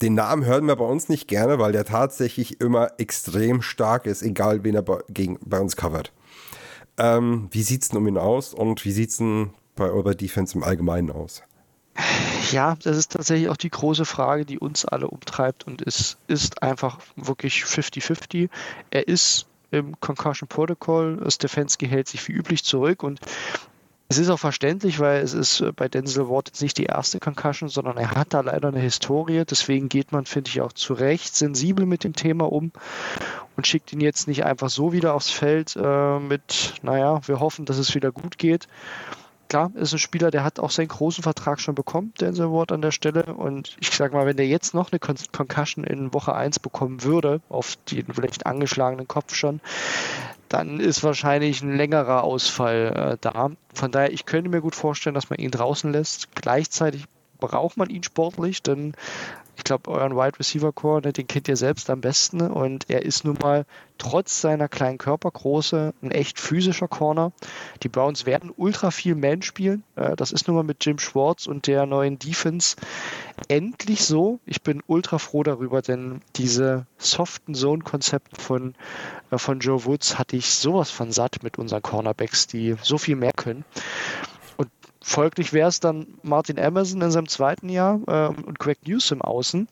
den Namen hören wir bei uns nicht gerne, weil der tatsächlich immer extrem stark ist, egal wen er bei, gegen, bei uns covert. Ähm, wie sieht es denn um ihn aus und wie sieht es denn bei eurer Defense im Allgemeinen aus? Ja, das ist tatsächlich auch die große Frage, die uns alle umtreibt und es ist einfach wirklich 50-50. Er ist im Concussion Protocol, Stefanski hält sich wie üblich zurück und es ist auch verständlich, weil es ist bei Denzel Ward nicht die erste Concussion, sondern er hat da leider eine Historie. Deswegen geht man, finde ich, auch zu Recht sensibel mit dem Thema um und schickt ihn jetzt nicht einfach so wieder aufs Feld äh, mit, naja, wir hoffen, dass es wieder gut geht klar, ist ein Spieler, der hat auch seinen großen Vertrag schon bekommen, Denzel Ward an der Stelle. Und ich sage mal, wenn der jetzt noch eine Con Concussion in Woche 1 bekommen würde, auf den vielleicht angeschlagenen Kopf schon, dann ist wahrscheinlich ein längerer Ausfall äh, da. Von daher, ich könnte mir gut vorstellen, dass man ihn draußen lässt. Gleichzeitig braucht man ihn sportlich, denn ich glaube, euren Wide Receiver Core, ne, den kennt ihr selbst am besten und er ist nun mal trotz seiner kleinen Körpergröße ein echt physischer Corner. Die Browns werden ultra viel Man spielen. Äh, das ist nun mal mit Jim Schwartz und der neuen Defense endlich so. Ich bin ultra froh darüber, denn diese soften Zone-Konzepte von, äh, von Joe Woods hatte ich sowas von satt mit unseren Cornerbacks, die so viel mehr können folglich wäre es dann Martin Emerson in seinem zweiten Jahr äh, und Greg Newsom außen.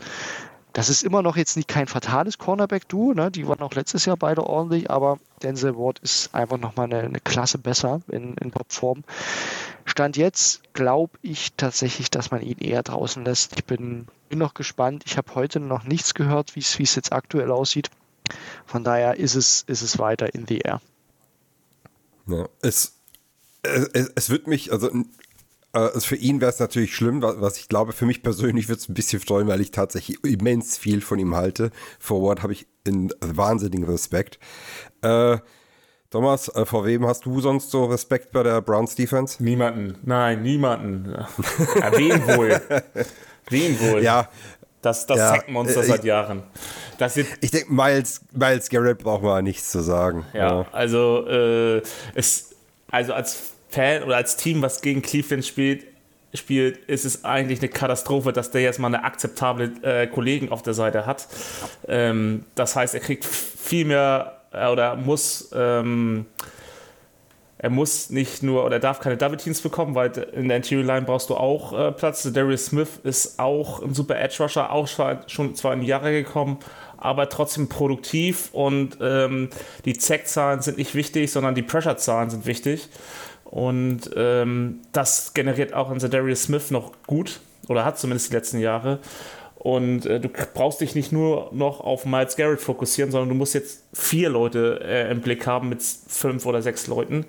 Das ist immer noch jetzt nicht kein fatales Cornerback-Duo, ne? die waren auch letztes Jahr beide ordentlich, aber Denzel Ward ist einfach nochmal eine, eine Klasse besser in, in Topform. Stand jetzt glaube ich tatsächlich, dass man ihn eher draußen lässt. Ich bin, bin noch gespannt. Ich habe heute noch nichts gehört, wie es jetzt aktuell aussieht. Von daher ist es, ist es weiter in the air. Ja, es es, es wird mich, also also für ihn wäre es natürlich schlimm, was ich glaube, für mich persönlich wird es ein bisschen freuen, weil ich tatsächlich immens viel von ihm halte. Forward habe ich einen wahnsinnigen Respekt. Äh, Thomas, äh, vor wem hast du sonst so Respekt bei der Browns Defense? Niemanden. Nein, niemanden. Ja, wen wohl? wen wohl? Ja. Das, das ja, Sackmonster seit Jahren. Das ich denke, Miles, Miles Garrett braucht man nichts zu sagen. Ja, ja. also äh, es also als Fan oder als Team, was gegen Cleveland spielt, spielt, ist es eigentlich eine Katastrophe, dass der jetzt mal eine akzeptable äh, Kollegen auf der Seite hat. Ähm, das heißt, er kriegt viel mehr äh, oder muss ähm, er muss nicht nur oder darf keine Double Teams bekommen, weil in der Interior Line brauchst du auch äh, Platz. Darius Smith ist auch ein super Edge Rusher, auch schon zwar in die Jahre gekommen, aber trotzdem produktiv und ähm, die Zack-Zahlen sind nicht wichtig, sondern die Pressure-Zahlen sind wichtig. Und ähm, das generiert auch in Darius Smith noch gut oder hat zumindest die letzten Jahre. Und äh, du brauchst dich nicht nur noch auf Miles Garrett fokussieren, sondern du musst jetzt vier Leute äh, im Blick haben mit fünf oder sechs Leuten.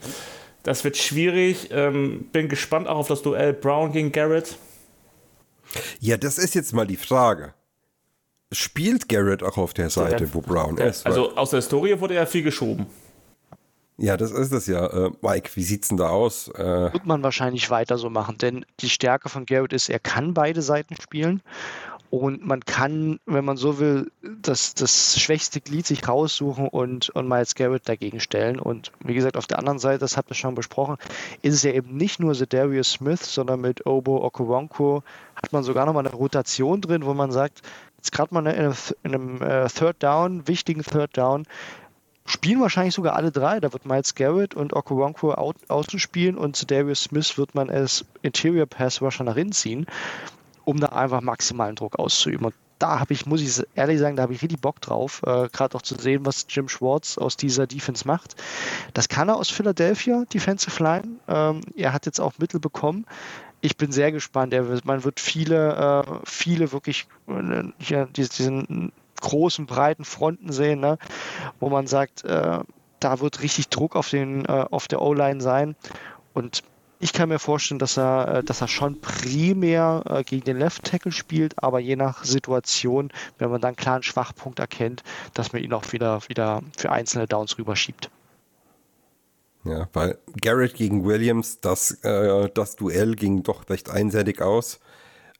Das wird schwierig. Ähm, bin gespannt auch auf das Duell Brown gegen Garrett. Ja, das ist jetzt mal die Frage spielt Garrett auch auf der Seite, der, wo Brown der, ist. Also aus der Historie wurde ja viel geschoben. Ja, das ist es ja. Äh, Mike, wie sieht's denn da aus? Äh, Wird man wahrscheinlich weiter so machen, denn die Stärke von Garrett ist, er kann beide Seiten spielen und man kann, wenn man so will, das, das schwächste Glied sich raussuchen und, und Miles Garrett dagegen stellen. Und wie gesagt, auf der anderen Seite, das habt ihr schon besprochen, ist es ja eben nicht nur Darius Smith, sondern mit Obo Okoronkwo hat man sogar nochmal eine Rotation drin, wo man sagt, jetzt gerade mal in einem, in einem äh, Third Down, wichtigen Third Down, spielen wahrscheinlich sogar alle drei. Da wird Miles Garrett und Okoronkwo außen spielen und Darius Smith wird man als Interior Pass Rusher nach innen ziehen um da einfach maximalen Druck auszuüben. Und da habe ich, muss ich ehrlich sagen, da habe ich richtig Bock drauf, äh, gerade auch zu sehen, was Jim Schwartz aus dieser Defense macht. Das kann er aus Philadelphia, Defensive Line. Ähm, er hat jetzt auch Mittel bekommen. Ich bin sehr gespannt. Er, man wird viele, äh, viele wirklich äh, hier, diesen großen, breiten Fronten sehen, ne? wo man sagt, äh, da wird richtig Druck auf, den, äh, auf der O-Line sein. Und ich kann mir vorstellen, dass er, äh, dass er schon primär äh, gegen den Left Tackle spielt, aber je nach Situation, wenn man dann klar einen Schwachpunkt erkennt, dass man ihn auch wieder, wieder für einzelne Downs rüberschiebt. Ja, weil Garrett gegen Williams, das, äh, das Duell ging doch recht einseitig aus.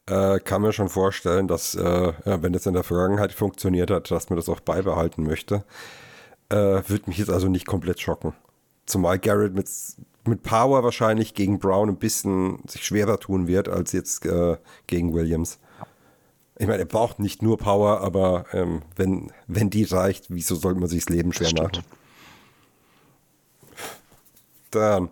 Äh, kann mir schon vorstellen, dass, äh, wenn das in der Vergangenheit funktioniert hat, dass man das auch beibehalten möchte. Äh, Würde mich jetzt also nicht komplett schocken. Zumal Garrett mit mit Power wahrscheinlich gegen Brown ein bisschen sich schwerer tun wird als jetzt äh, gegen Williams. Ich meine, er braucht nicht nur Power, aber ähm, wenn, wenn die reicht, wieso sollte man sich das Leben schwer Das machen? Dann.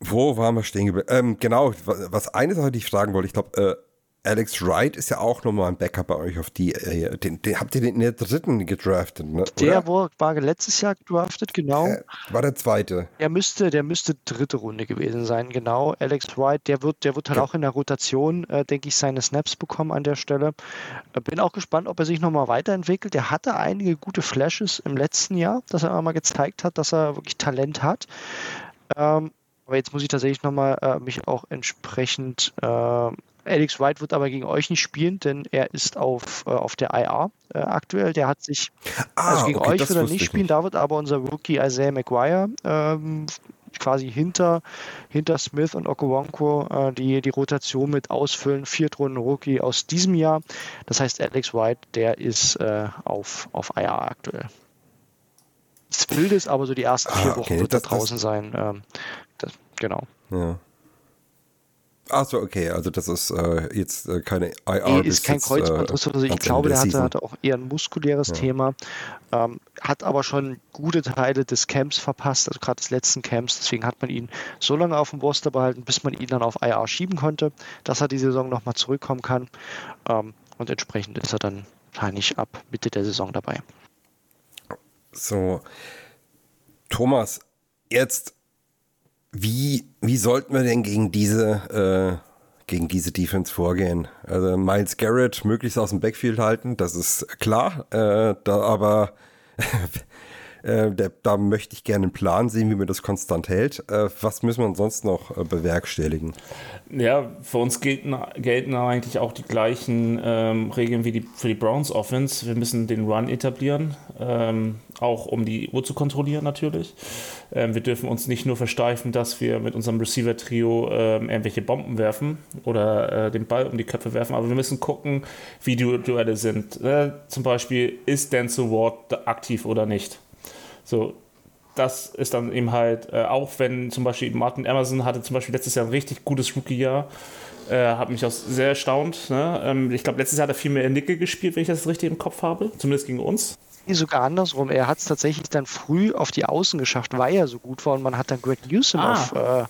Wo waren wir stehen geblieben? Ähm, genau, wa- was eine Sache, die ich fragen wollte, ich glaube, äh, Alex Wright ist ja auch nochmal ein Backup bei euch auf die. Äh, den, den, habt ihr den in der dritten gedraftet, ne? Der war, war letztes Jahr gedraftet, genau. Äh, war der zweite. Der müsste, der müsste dritte Runde gewesen sein, genau. Alex Wright, der wird, der wird halt auch in der Rotation, äh, denke ich, seine Snaps bekommen an der Stelle. Äh, bin auch gespannt, ob er sich nochmal weiterentwickelt. Der hatte einige gute Flashes im letzten Jahr, dass er mal gezeigt hat, dass er wirklich Talent hat. Ähm, aber jetzt muss ich tatsächlich nochmal äh, mich auch entsprechend. Äh, Alex Wright wird aber gegen euch nicht spielen, denn er ist auf, äh, auf der IR äh, aktuell. Der hat sich also gegen Ah, okay, euch das wird er nicht ich spielen, da wird aber unser Rookie Isaiah McGuire ähm, quasi hinter, hinter Smith und Okowonko äh, die, die Rotation mit ausfüllen. Viertrunden-Rookie aus diesem Jahr. Das heißt, Alex White, der ist äh, auf, auf IR aktuell. Das Wilde ist aber so die ersten vier Ah, Wochen okay, wird das- er das- draußen sein. Ähm, das, genau. Ja. Achso, okay, also das ist äh, jetzt äh, keine IR. Ist kein jetzt, Kreuzbandriss oder so. Ich ans glaube, der hatte, hatte auch eher ein muskuläres Thema. Ähm, hat aber schon gute Teile des Camps verpasst, also gerade des letzten Camps. Deswegen hat man ihn so lange auf dem Roster behalten, bis man ihn dann auf IR schieben konnte, dass er die Saison nochmal zurückkommen kann. Ähm, und entsprechend ist er dann wahrscheinlich ab Mitte der Saison dabei. So, Thomas, jetzt, wie, wie sollten wir denn gegen diese, äh, gegen diese Defense vorgehen? Also Miles Garrett möglichst aus dem Backfield halten, das ist klar, äh, da aber äh, der, da möchte ich gerne einen Plan sehen, wie man das konstant hält. Äh, was müssen wir sonst noch äh, bewerkstelligen? Ja, für uns gelten, gelten eigentlich auch die gleichen ähm, Regeln wie die, für die Browns Offense. Wir müssen den Run etablieren, ähm, auch um die Uhr zu kontrollieren natürlich. Ähm, wir dürfen uns nicht nur versteifen, dass wir mit unserem Receiver-Trio ähm, irgendwelche Bomben werfen oder äh, den Ball um die Köpfe werfen, aber wir müssen gucken, wie die Duelle sind. Äh, zum Beispiel, ist Denzel Ward aktiv oder nicht? So, das ist dann eben halt, äh, auch wenn zum Beispiel Martin Emerson hatte zum Beispiel letztes Jahr ein richtig gutes Rookie-Jahr, äh, hat mich auch sehr erstaunt. Ne? Ähm, ich glaube, letztes Jahr hat er viel mehr Nickel gespielt, wenn ich das richtig im Kopf habe, zumindest gegen uns. Sogar andersrum. Er hat es tatsächlich dann früh auf die Außen geschafft, weil er so gut war und man hat dann Greg Newsom Ah. auf, äh,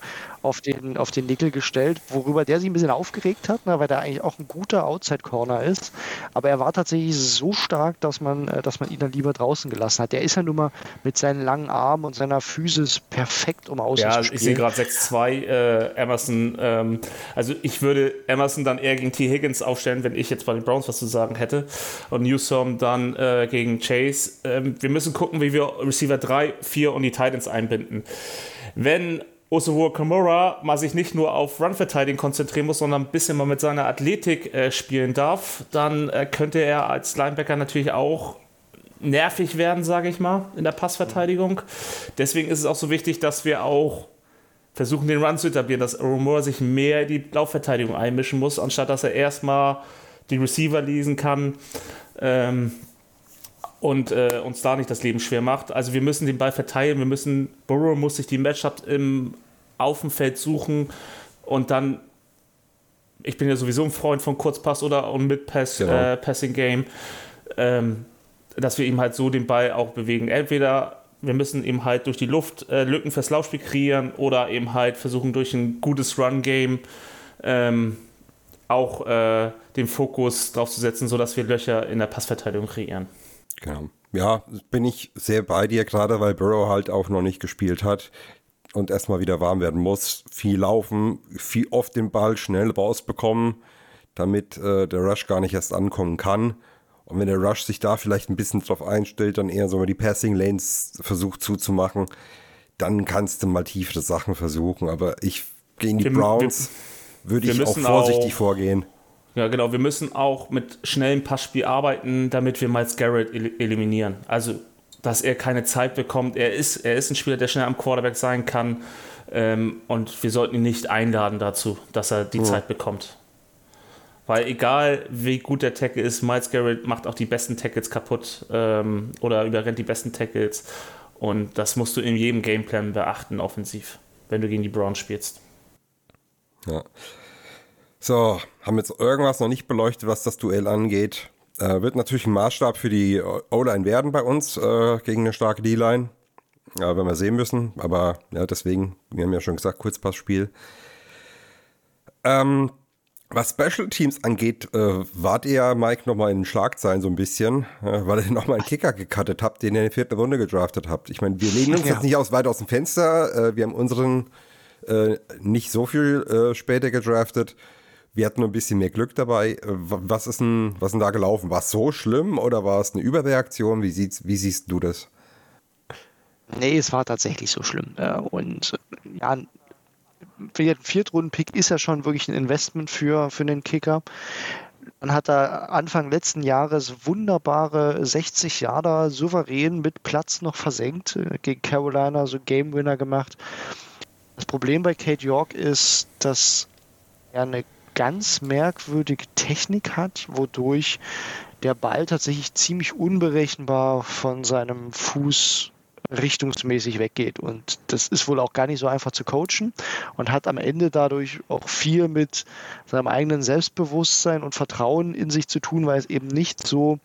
auf, den, auf den Nickel gestellt, worüber der sich ein bisschen aufgeregt hat, ne, weil der eigentlich auch ein guter Outside-Corner ist. Aber er war tatsächlich so stark, dass man, äh, dass man ihn dann lieber draußen gelassen hat. Der ist ja nun mal mit seinen langen Armen und seiner Physis perfekt, um außen Ja, zu also spielen. ich sehe gerade 6-2 äh, Emerson. Ähm, also ich würde Emerson dann eher gegen T. Higgins aufstellen, wenn ich jetzt bei den Browns was zu sagen hätte. Und Newsom dann äh, gegen Chase. Ähm, wir müssen gucken, wie wir Receiver 3, 4 und die Titans einbinden. Wenn Osuo Kamura mal sich nicht nur auf Run-Verteidigung konzentrieren muss, sondern ein bisschen mal mit seiner Athletik äh, spielen darf, dann äh, könnte er als Linebacker natürlich auch nervig werden, sage ich mal, in der Passverteidigung. Deswegen ist es auch so wichtig, dass wir auch versuchen, den Run zu etablieren, dass Romora sich mehr in die Laufverteidigung einmischen muss, anstatt dass er erstmal die Receiver lesen kann ähm, und äh, uns da nicht das Leben schwer macht. Also wir müssen den Ball verteilen, wir müssen, Burrow muss sich die Matchup im auf dem Feld suchen und dann ich bin ja sowieso ein Freund von Kurzpass oder und mit Pass, Genau. äh, Passing Game, ähm, dass wir ihm halt so den Ball auch bewegen. Entweder wir müssen eben halt durch die Luft äh, Lücken fürs Laufspiel kreieren oder eben halt versuchen durch ein gutes Run-Game ähm, auch äh, den Fokus drauf zu setzen, sodass wir Löcher in der Passverteidigung kreieren. Genau. Ja, bin ich sehr bei dir, gerade weil Burrow halt auch noch nicht gespielt hat und erstmal wieder warm werden muss. Viel laufen, viel oft den Ball schnell rausbekommen, damit äh, der Rush gar nicht erst ankommen kann. Und wenn der Rush sich da vielleicht ein bisschen drauf einstellt, dann eher so die Passing Lanes versucht zuzumachen, dann kannst du mal tiefere Sachen versuchen. Aber ich gegen die Wir- Browns würde wir ich auch vorsichtig auch- vorgehen. Ja, genau. Wir müssen auch mit schnellem Passspiel arbeiten, damit wir Miles Garrett el eliminieren. Also, dass er keine Zeit bekommt. Er ist, er ist ein Spieler, der schnell am Quarterback sein kann. Ähm, und wir sollten ihn nicht einladen dazu, dass er die Zeit bekommt. Weil egal wie gut der Tackle ist, Miles Garrett macht auch die besten Tackles kaputt ähm, oder überrennt die besten Tackles. Und das musst du in jedem Gameplan beachten, offensiv, wenn du gegen die Browns spielst. Ja. So, haben jetzt irgendwas noch nicht beleuchtet, was das Duell angeht. Äh, wird natürlich ein Maßstab für die O-Line werden bei uns äh, gegen eine starke D-Line. Ja, werden wir sehen müssen. Aber ja, deswegen, wir haben ja schon gesagt, Kurzpassspiel. Ähm, was Special Teams angeht, äh, wart ihr, Mike, nochmal in den Schlagzeilen so ein bisschen, äh, weil ihr nochmal einen Kicker gecuttet habt, den ihr in der vierten Runde gedraftet habt. Ich meine, wir lehnen uns ja. jetzt nicht aus, weit aus dem Fenster. Äh, wir haben unseren äh, nicht so viel äh, später gedraftet. Wir hatten nur ein bisschen mehr Glück dabei. Äh, was ist denn, was ist denn da gelaufen? War es so schlimm oder war es eine Überreaktion? Wie, siehst, wie siehst du das? Nee, es war tatsächlich so schlimm. Und ja, ein Viertrunden-Pick ist ja schon wirklich ein Investment für, für einen Kicker. Man hat da Anfang letzten Jahres wunderbare 60 Jahre souverän mit Platz noch versenkt, äh, gegen Carolina so Game Winner gemacht. Das Problem bei Kate York ist, dass er eine ganz merkwürdige Technik hat, wodurch der Ball tatsächlich ziemlich unberechenbar von seinem Fuß richtungsmäßig weggeht. Und das ist wohl auch gar nicht so einfach zu coachen und hat am Ende dadurch auch viel mit seinem eigenen Selbstbewusstsein und Vertrauen in sich zu tun, weil es eben nicht so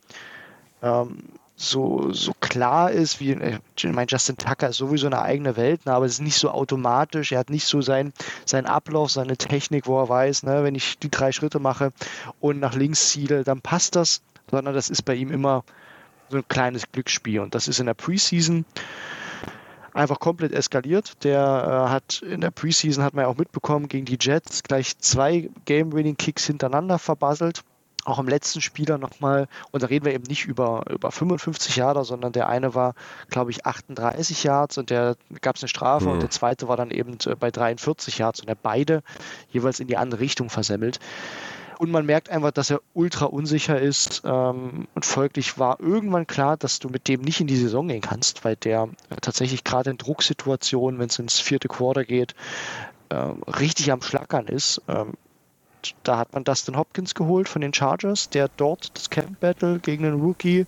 ähm, so, so klar ist, wie äh, mein Justin Tucker ist sowieso eine eigene Welt, ne, aber es ist nicht so automatisch. Er hat nicht so sein, sein Ablauf, seine Technik, wo er weiß, ne, wenn ich die drei Schritte mache und nach links ziele, dann passt das, sondern das ist bei ihm immer so ein kleines Glücksspiel. Und das ist in der Preseason einfach komplett eskaliert. Der äh, hat in der Preseason, hat man ja auch mitbekommen, gegen die Jets gleich zwei Game-Winning-Kicks hintereinander verbasselt. Auch im letzten Spieler nochmal, und da reden wir eben nicht über, über 55 Jahre, sondern der eine war, glaube ich, 38 Yards und der gab es eine Strafe mhm. und der zweite war dann eben äh, bei 43 Yards und er beide jeweils in die andere Richtung versemmelt. Und man merkt einfach, dass er ultra unsicher ist. Ähm, und folglich war irgendwann klar, dass du mit dem nicht in die Saison gehen kannst, weil der äh, tatsächlich gerade in Drucksituationen, wenn es ins vierte Quarter geht, äh, richtig am Schlackern ist. Ähm, da hat man Dustin Hopkins geholt von den Chargers, der dort das Camp Battle gegen den Rookie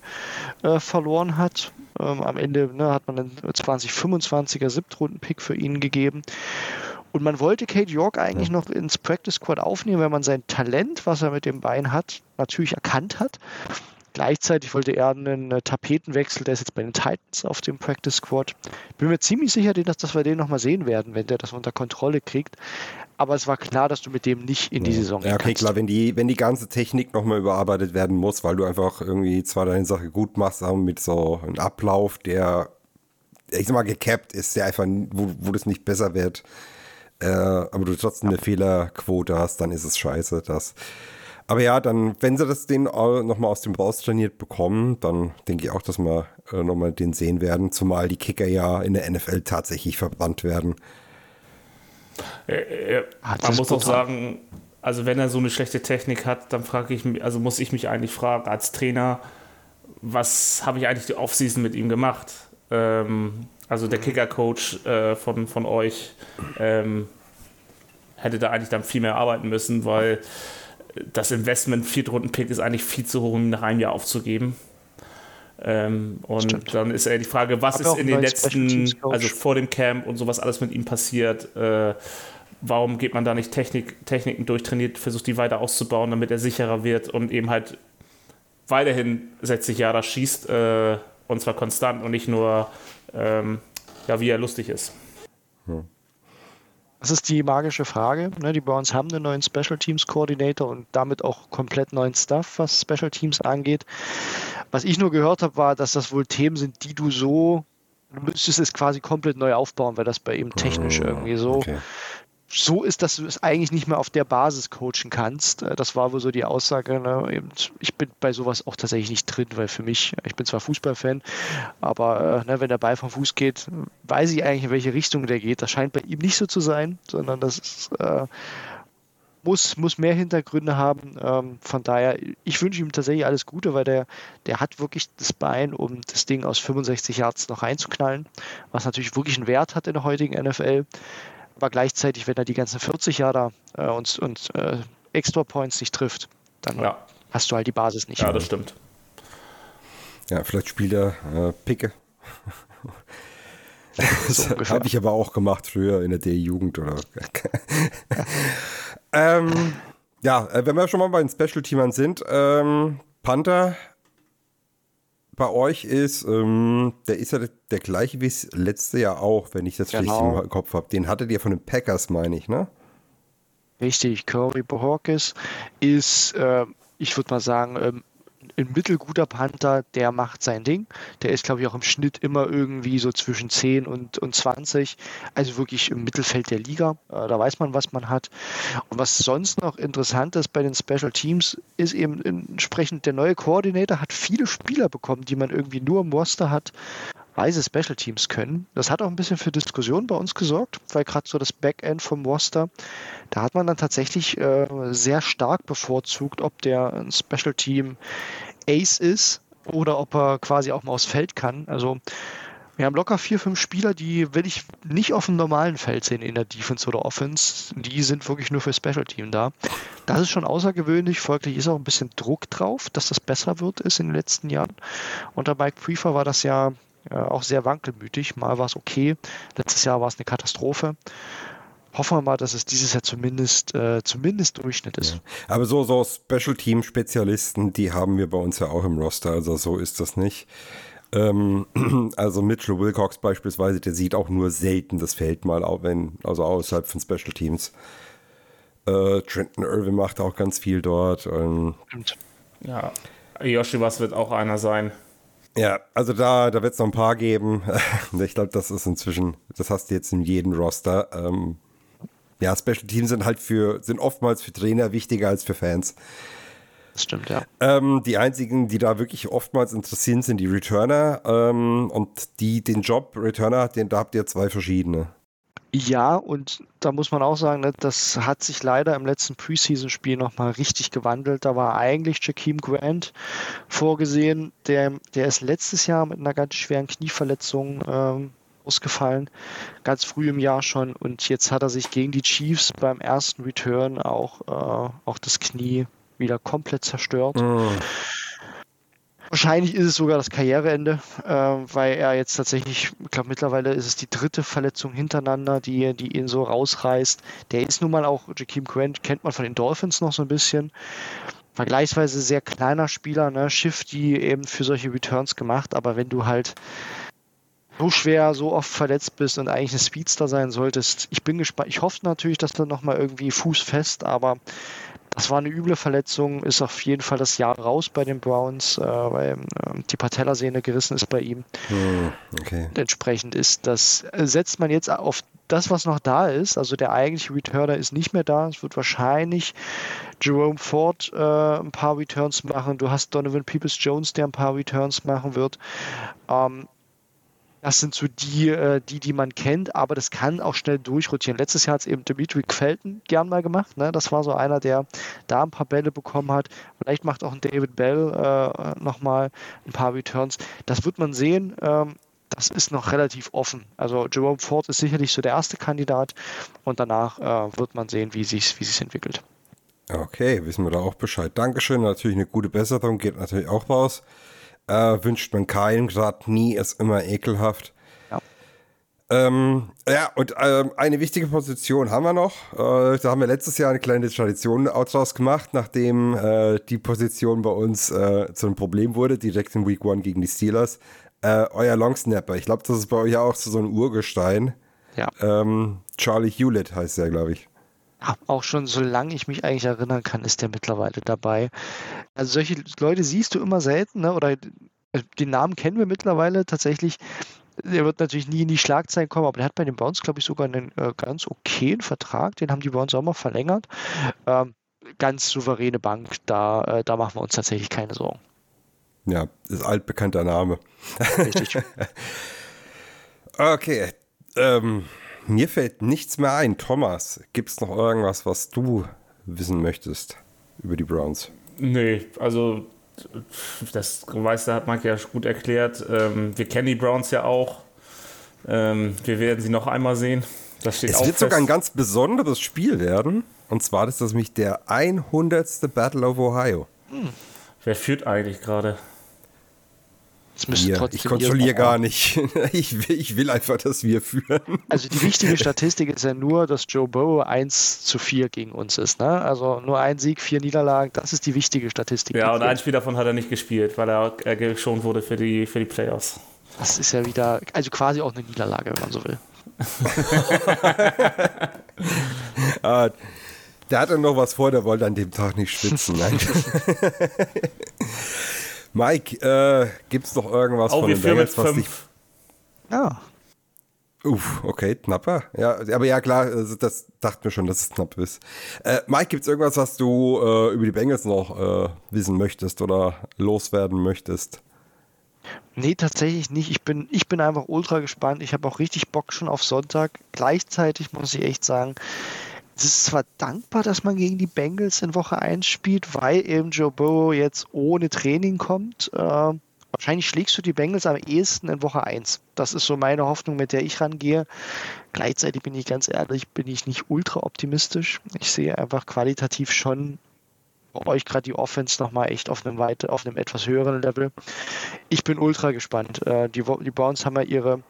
äh, verloren hat. Ähm, am Ende ne, hat man einen 2025er Siebtrunden-Pick für ihn gegeben. Und man wollte Kate York eigentlich noch ins Practice Squad aufnehmen, wenn man sein Talent, was er mit dem Bein hat, natürlich erkannt hat. Gleichzeitig wollte er einen äh, Tapetenwechsel, der ist jetzt bei den Titans auf dem Practice Squad. Bin mir ziemlich sicher, dass, dass wir den nochmal sehen werden, wenn der das unter Kontrolle kriegt. Aber es war klar, dass du mit dem nicht in die Saison Ja, okay, kannst. klar, wenn die, wenn die ganze Technik nochmal überarbeitet werden muss, weil du einfach irgendwie zwar deine Sache gut machst, aber mit so einem Ablauf, der, ich sag mal, gecapped ist, der einfach, wo, wo das nicht besser wird äh, aber du trotzdem eine Fehlerquote hast, dann ist es scheiße. Das. Aber ja, dann, wenn sie das den nochmal aus dem Raus trainiert bekommen, dann denke ich auch, dass wir äh, nochmal den sehen werden, zumal die Kicker ja in der NFL tatsächlich verbannt werden. Äh, äh, man muss auch sagen, also wenn er so eine schlechte Technik hat, dann frage ich mich, also muss ich mich eigentlich fragen, als Trainer, was habe ich eigentlich die Offseason mit ihm gemacht? Ähm, also der Kicker-Coach äh, von, von euch ähm, hätte da eigentlich dann viel mehr arbeiten müssen, weil das Investment Viertrunden-Pick ist eigentlich viel zu hoch, um ihn nach einem Jahr aufzugeben. Ähm, und Stimmt. dann ist ja die Frage, was ist in den letzten, also vor dem Camp und sowas alles mit ihm passiert? Äh, warum geht man da nicht Technik, Techniken durchtrainiert, versucht die weiter auszubauen, damit er sicherer wird und eben halt weiterhin 60 Jahre schießt äh, und zwar konstant und nicht nur ähm, ja, wie er lustig ist. Das ist die magische Frage. Ne? Die Browns haben einen neuen Special Teams Coordinator und damit auch komplett neuen Stuff, was Special Teams angeht. Was ich nur gehört habe, war, dass das wohl Themen sind, die du so, du müsstest es quasi komplett neu aufbauen, weil das bei ihm technisch oh, irgendwie so okay so ist, dass du es eigentlich nicht mehr auf der Basis coachen kannst. Äh, das war wohl so die Aussage. Ne? Ich bin bei sowas auch tatsächlich nicht drin, weil für mich, ich bin zwar Fußballfan, aber äh, ne, wenn der Ball vom Fuß geht, weiß ich eigentlich, in welche Richtung der geht. Das scheint bei ihm nicht so zu sein, sondern das ist, äh, muss, muss mehr Hintergründe haben. Ähm, von daher, ich wünsche ihm tatsächlich alles Gute, weil der, der hat wirklich das Bein, um das Ding aus 65 Yards noch reinzuknallen, was natürlich wirklich einen Wert hat in der heutigen NFL aber gleichzeitig, wenn er die ganzen 40 Jahre äh, und, und äh, Extra Points nicht trifft, dann ja. hast du halt die Basis nicht. Ja, das stimmt. Ja, vielleicht spielt er äh, Picke. das so habe ich aber auch gemacht früher in der D-Jugend oder. ähm, Ja, äh, wenn wir schon mal bei den Special-Teamern sind, ähm, Panther bei euch ist, ähm, der ist ja der, gleiche wie das letzte Jahr auch, wenn ich das Genau. richtig im Kopf habe. Den hattet ihr von den Packers, meine ich, ne? Richtig, Corey Bohorkes ist, äh, ich würde mal sagen, ähm, ein mittelguter Panther, der macht sein Ding. Der ist, glaube ich, auch im Schnitt immer irgendwie so zwischen 10 und, und 20. Also wirklich im Mittelfeld der Liga. Äh, da weiß man, was man hat. Und was sonst noch interessant ist bei den Special Teams, ist eben entsprechend der neue Koordinator hat viele Spieler bekommen, die man irgendwie nur im Roster hat, weil sie Special Teams können. Das hat auch ein bisschen für Diskussionen bei uns gesorgt, weil gerade so das Backend vom Roster, da hat man dann tatsächlich äh, sehr stark bevorzugt, ob der ein Special Team Ace ist oder ob er quasi auch mal aufs Feld kann. Also wir haben locker vier, fünf Spieler, die will ich nicht auf dem normalen Feld sehen in der Defense oder Offense. Die sind wirklich nur für Special Team da. Das ist schon außergewöhnlich. Folglich ist auch ein bisschen Druck drauf, dass das besser wird ist in den letzten Jahren. Unter Mike Prefer war das ja äh, auch sehr wankelmütig. Mal war es okay. Letztes Jahr war es eine Katastrophe. Hoffen wir mal, dass es dieses Jahr zumindest, äh, zumindest Durchschnitt ist. Aber so, so Special-Team-Spezialisten, die haben wir bei uns ja auch im Roster, also so ist das nicht. Ähm, also Mitchell Wilcox beispielsweise, der sieht auch nur selten das Feld mal, auch wenn, also außerhalb von Special Teams. Äh, Trenton Irvin macht auch ganz viel dort. Ähm, Ja, Yoshi, was wird auch einer sein? Ja, also da, da wird es noch ein paar geben. ich glaube, das ist inzwischen, das hast du jetzt in jedem Roster. Ähm, ja, Special Teams sind halt für, sind oftmals für Trainer wichtiger als für Fans. das stimmt, ja. Ähm, die einzigen, die da wirklich oftmals interessiert sind, die Returner. Ähm, und die, den Job Returner, den, da habt ihr zwei verschiedene. Ja, und da muss man auch sagen, ne, das hat sich leider im letzten Preseason-Spiel nochmal richtig gewandelt. Da war eigentlich Jakeem Grant vorgesehen. Der, der ist letztes Jahr mit einer ganz schweren Knieverletzung ähm, ausgefallen, ganz früh im Jahr schon. Und jetzt hat er sich gegen die Chiefs beim ersten Return auch, äh, auch das Knie wieder komplett zerstört. Wahrscheinlich ist es sogar das Karriereende, äh, weil er jetzt tatsächlich, ich glaube mittlerweile ist es die dritte Verletzung hintereinander, die, die ihn so rausreißt. Der ist nun mal auch, Jakeem Grant kennt man von den Dolphins noch so ein bisschen. Vergleichsweise sehr kleiner Spieler, ne? Shifty eben für solche Returns gemacht, aber wenn du halt so schwer, so oft verletzt bist und eigentlich ein Speedster sein solltest, ich bin gespannt. Ich hoffe natürlich, dass du nochmal irgendwie Fuß fest, aber das war eine üble Verletzung, ist auf jeden Fall das Jahr raus bei den Browns, äh, weil äh, die Patellasehne gerissen ist bei ihm. Hm, okay. Entsprechend ist das, äh, setzt man jetzt auf das, was noch da ist. Also der eigentliche Returner ist nicht mehr da. Es wird wahrscheinlich Jerome Ford äh, ein paar Returns machen. Du hast Donovan Peoples-Jones, der ein paar Returns machen wird. Ähm, das sind so die, äh, die, die man kennt, aber das kann auch schnell durchrotieren. Letztes Jahr hat es eben Dimitri Felton gern mal gemacht. Ne? Das war so einer, der da ein paar Bälle bekommen hat. Vielleicht macht auch ein David Bell äh, nochmal ein paar Returns. Das wird man sehen. Ähm, das ist noch relativ offen. Also Jerome Ford ist sicherlich so der erste Kandidat und danach äh, wird man sehen, wie sich wie sich's entwickelt. Okay, wissen wir da auch Bescheid. Dankeschön, natürlich eine gute Besserung, geht natürlich auch raus. Äh, wünscht man keinen, gerade nie, ist immer ekelhaft. Ja. Ähm, ja, und ähm, eine wichtige Position haben wir noch. Äh, da haben wir letztes Jahr eine kleine Tradition draus gemacht, nachdem äh, die Position bei uns äh, zu einem Problem wurde, direkt in Week One gegen die Steelers. Äh, euer Longsnapper, ich glaube, das ist bei euch ja auch so ein Urgestein. Ja. Ähm, Charlie Hewlett heißt der, glaube ich. Auch schon solange ich mich eigentlich erinnern kann, ist der mittlerweile dabei. Also solche Leute siehst du immer selten, ne? oder äh, den Namen kennen wir mittlerweile tatsächlich. Der wird natürlich nie in die Schlagzeilen kommen, aber der hat bei den Browns, glaube ich, sogar einen äh, ganz okayen Vertrag. Den haben die Browns auch mal verlängert. Ähm, ganz souveräne Bank, da, äh, da machen wir uns tatsächlich keine Sorgen. Ja, ist altbekannter Name. Richtig. Okay, ähm, mir fällt nichts mehr ein. Thomas, gibt es noch irgendwas, was du wissen möchtest über die Browns? Nee, also das weißt du, hat Mike ja gut erklärt. Ähm, wir kennen die Browns ja auch. Ähm, wir werden sie noch einmal sehen. Es auch wird sogar ein fest. ganz besonderes Spiel werden. Und zwar ist das nämlich der 100. Battle of Ohio. Wer führt eigentlich gerade? Wir. trotzdem Ich kontrolliere gar nicht. Ich will, ich will einfach, dass wir führen. Also die wichtige Statistik ist ja nur, dass Joe Burrow 1 zu 4 gegen uns ist. Ne? Also nur ein Sieg, vier Niederlagen, das ist die wichtige Statistik. Ja, und ein Spiel davon hat er nicht gespielt, weil er äh, geschont wurde für die, für die Playoffs. Das ist ja wieder, also quasi auch eine Niederlage, wenn man so will. Ah, der hatte noch was vor, der wollte an dem Tag nicht schwitzen. Nein. Mike, äh, gibt's noch irgendwas Oh, von den Bengals, was dich. Ja, Uff, okay, knapper. Ja, aber ja, klar, also das dachte mir schon, dass es knapp ist. Äh, Mike, gibt's irgendwas, was du äh, über die Bengals noch äh, wissen möchtest oder loswerden möchtest? Nee, tatsächlich nicht. Ich bin, ich bin einfach ultra gespannt. Ich habe auch richtig Bock schon auf Sonntag. Gleichzeitig muss ich echt sagen, es ist zwar dankbar, dass man gegen die Bengals in Woche 1 spielt, weil eben Joe Burrow jetzt ohne Training kommt. Äh, wahrscheinlich schlägst du die Bengals am ehesten in Woche 1. Das ist so meine Hoffnung, mit der ich rangehe. Gleichzeitig bin ich ganz ehrlich, bin ich nicht ultra optimistisch. Ich sehe einfach qualitativ schon euch gerade die Offense nochmal echt auf einem, weite, auf einem etwas höheren Level. Ich bin ultra gespannt. Äh, die, die Browns haben ja ihre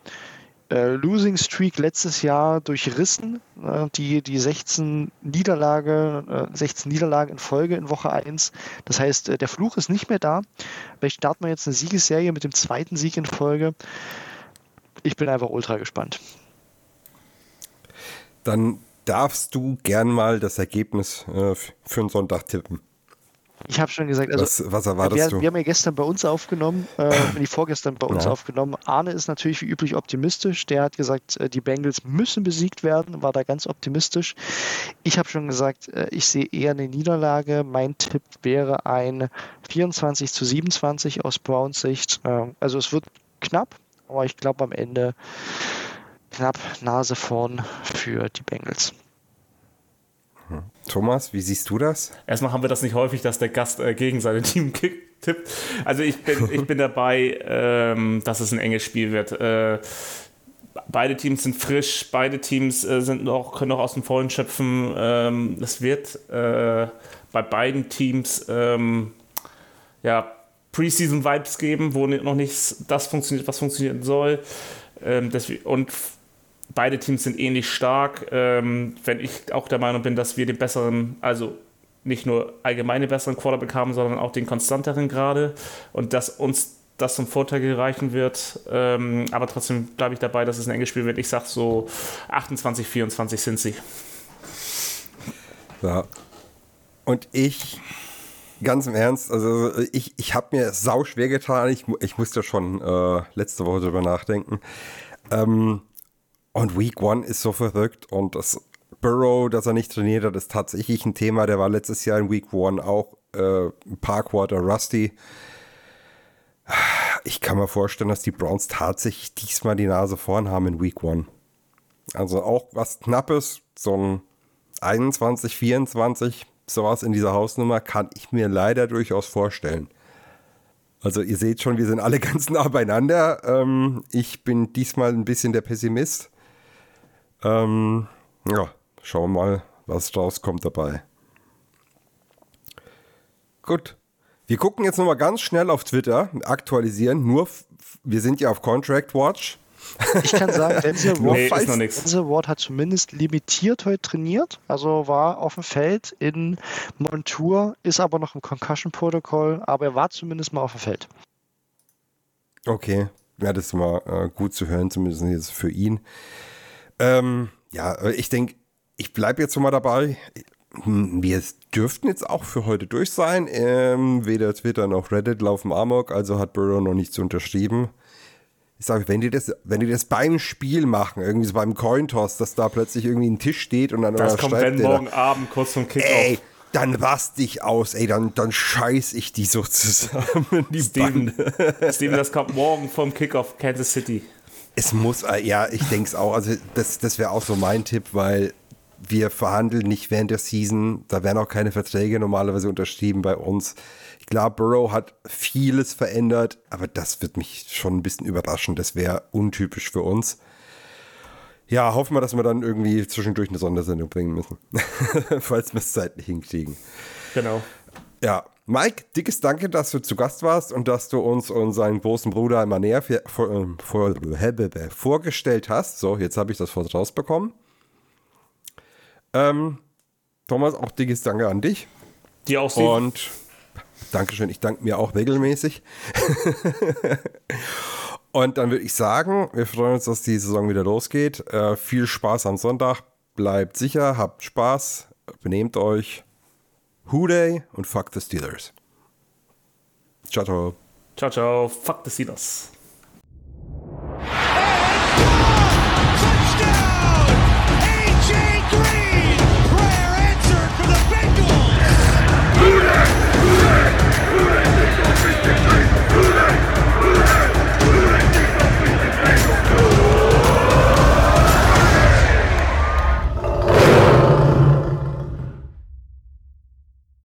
äh, Losing Streak letztes Jahr durchrissen. Äh, die, die 16 Niederlage, äh, 16 Niederlagen in Folge in Woche 1. Das heißt, äh, der Fluch ist nicht mehr da. Vielleicht starten wir jetzt eine Siegesserie mit dem zweiten Sieg in Folge. Ich bin einfach ultra gespannt. Dann darfst du gern mal das Ergebnis äh, für den Sonntag tippen. Ich habe schon gesagt, also was, was erwartest wir, du? wir haben ja gestern bei uns aufgenommen, äh, die vorgestern bei uns Ja. aufgenommen. Arne ist natürlich wie üblich optimistisch. Der hat gesagt, äh, die Bengals müssen besiegt werden, war da ganz optimistisch. Ich habe schon gesagt, äh, ich sehe eher eine Niederlage. Mein Tipp wäre ein 24 zu 27 aus Browns Sicht. Äh, also es wird knapp, aber ich glaube am Ende knapp Nase vorn für die Bengals. Thomas, wie siehst du das? Erstmal haben wir das nicht häufig, dass der Gast äh, gegen sein Team kick- tippt. Also ich bin, ich bin dabei, ähm, dass es ein enges Spiel wird. Äh, beide Teams sind frisch, beide Teams äh, sind noch, können noch aus dem Vollen schöpfen. Ähm, es wird äh, bei beiden Teams ähm, ja, Preseason-Vibes geben, wo noch nicht das funktioniert, was funktionieren soll. Ähm, deswegen, und beide Teams sind ähnlich stark. Ähm, wenn ich auch der Meinung bin, dass wir den besseren, also nicht nur allgemein den besseren Quarterback haben, sondern auch den konstanteren gerade und dass uns das zum Vorteil gereichen wird. Ähm, aber trotzdem bleibe ich dabei, dass es ein enges Spiel wird. Ich sage so 28, 24 sind sie. Ja. Und ich, ganz im Ernst, also ich, ich habe mir sau schwer getan. Ich, ich musste schon äh, letzte Woche drüber nachdenken. Ähm, und Week One ist so verrückt und das Burrow, dass er nicht trainiert hat, ist tatsächlich ein Thema. Der war letztes Jahr in Week One auch äh, ein paar Quarter rusty. Ich kann mir vorstellen, dass die Browns tatsächlich diesmal die Nase vorn haben in Week One. Also auch was Knappes, so ein 21, 24, sowas in dieser Hausnummer kann ich mir leider durchaus vorstellen. Also ihr seht schon, wir sind alle ganz nah beieinander. Ähm, ich bin diesmal ein bisschen der Pessimist. Ähm, ja, schauen wir mal, was rauskommt dabei. Gut. Wir gucken jetzt nochmal ganz schnell auf Twitter, aktualisieren. Nur, wir sind ja auf Contract Watch. Ich kann sagen, Denzel Ward, Nee, falls- ist noch nichts. Denzel Ward hat zumindest limitiert heute trainiert, also war auf dem Feld in Montour, ist aber noch im Concussion-Protokoll, aber er war zumindest mal auf dem Feld. Okay, ja, das ist mal äh, gut zu hören, zumindest jetzt für ihn. Ähm, ja, äh, ich denke, ich bleibe jetzt mal dabei. Hm, Wir dürften jetzt auch für heute durch sein. Ähm, weder Twitter noch Reddit laufen Amok, also hat Burrow noch nichts unterschrieben. Ich sage, wenn die das, wenn die das beim Spiel machen, irgendwie so beim Cointoss, dass da plötzlich irgendwie ein Tisch steht und dann Das kommt wenn morgen Abend kurz vom Kickoff. Ey, dann rast dich aus, ey, dann, dann scheiß ich die so zusammen, die Steven, Bande. Steven, das kommt morgen vom Kickoff Kansas City. Es muss, äh, ja, ich denke es auch. Also, das, das wäre auch so mein Tipp, weil wir verhandeln nicht während der Season. Da werden auch keine Verträge normalerweise unterschrieben bei uns. Glaube, Burrow hat vieles verändert, aber das wird mich schon ein bisschen überraschen. Das wäre untypisch für uns. Ja, hoffen wir, dass wir dann irgendwie zwischendurch eine Sondersendung bringen müssen. Falls wir es zeitlich hinkriegen. Genau. Ja, Mike, dickes Danke, dass du zu Gast warst und dass du uns und seinen großen Bruder immer näher vor, vor, vorgestellt hast. So, jetzt habe ich das Wort rausbekommen. Ähm, Thomas, auch dickes Danke an dich. Dir auch, Steve. Und Dankeschön, ich danke mir auch regelmäßig. und dann würde ich sagen, wir freuen uns, dass die Saison wieder losgeht. Äh, viel Spaß am Sonntag. Bleibt sicher, habt Spaß, benehmt euch. Who Day und Fuck the Steelers. Ciao, ciao. Ciao, ciao. Fuck the Steelers. Who Day! Who Day!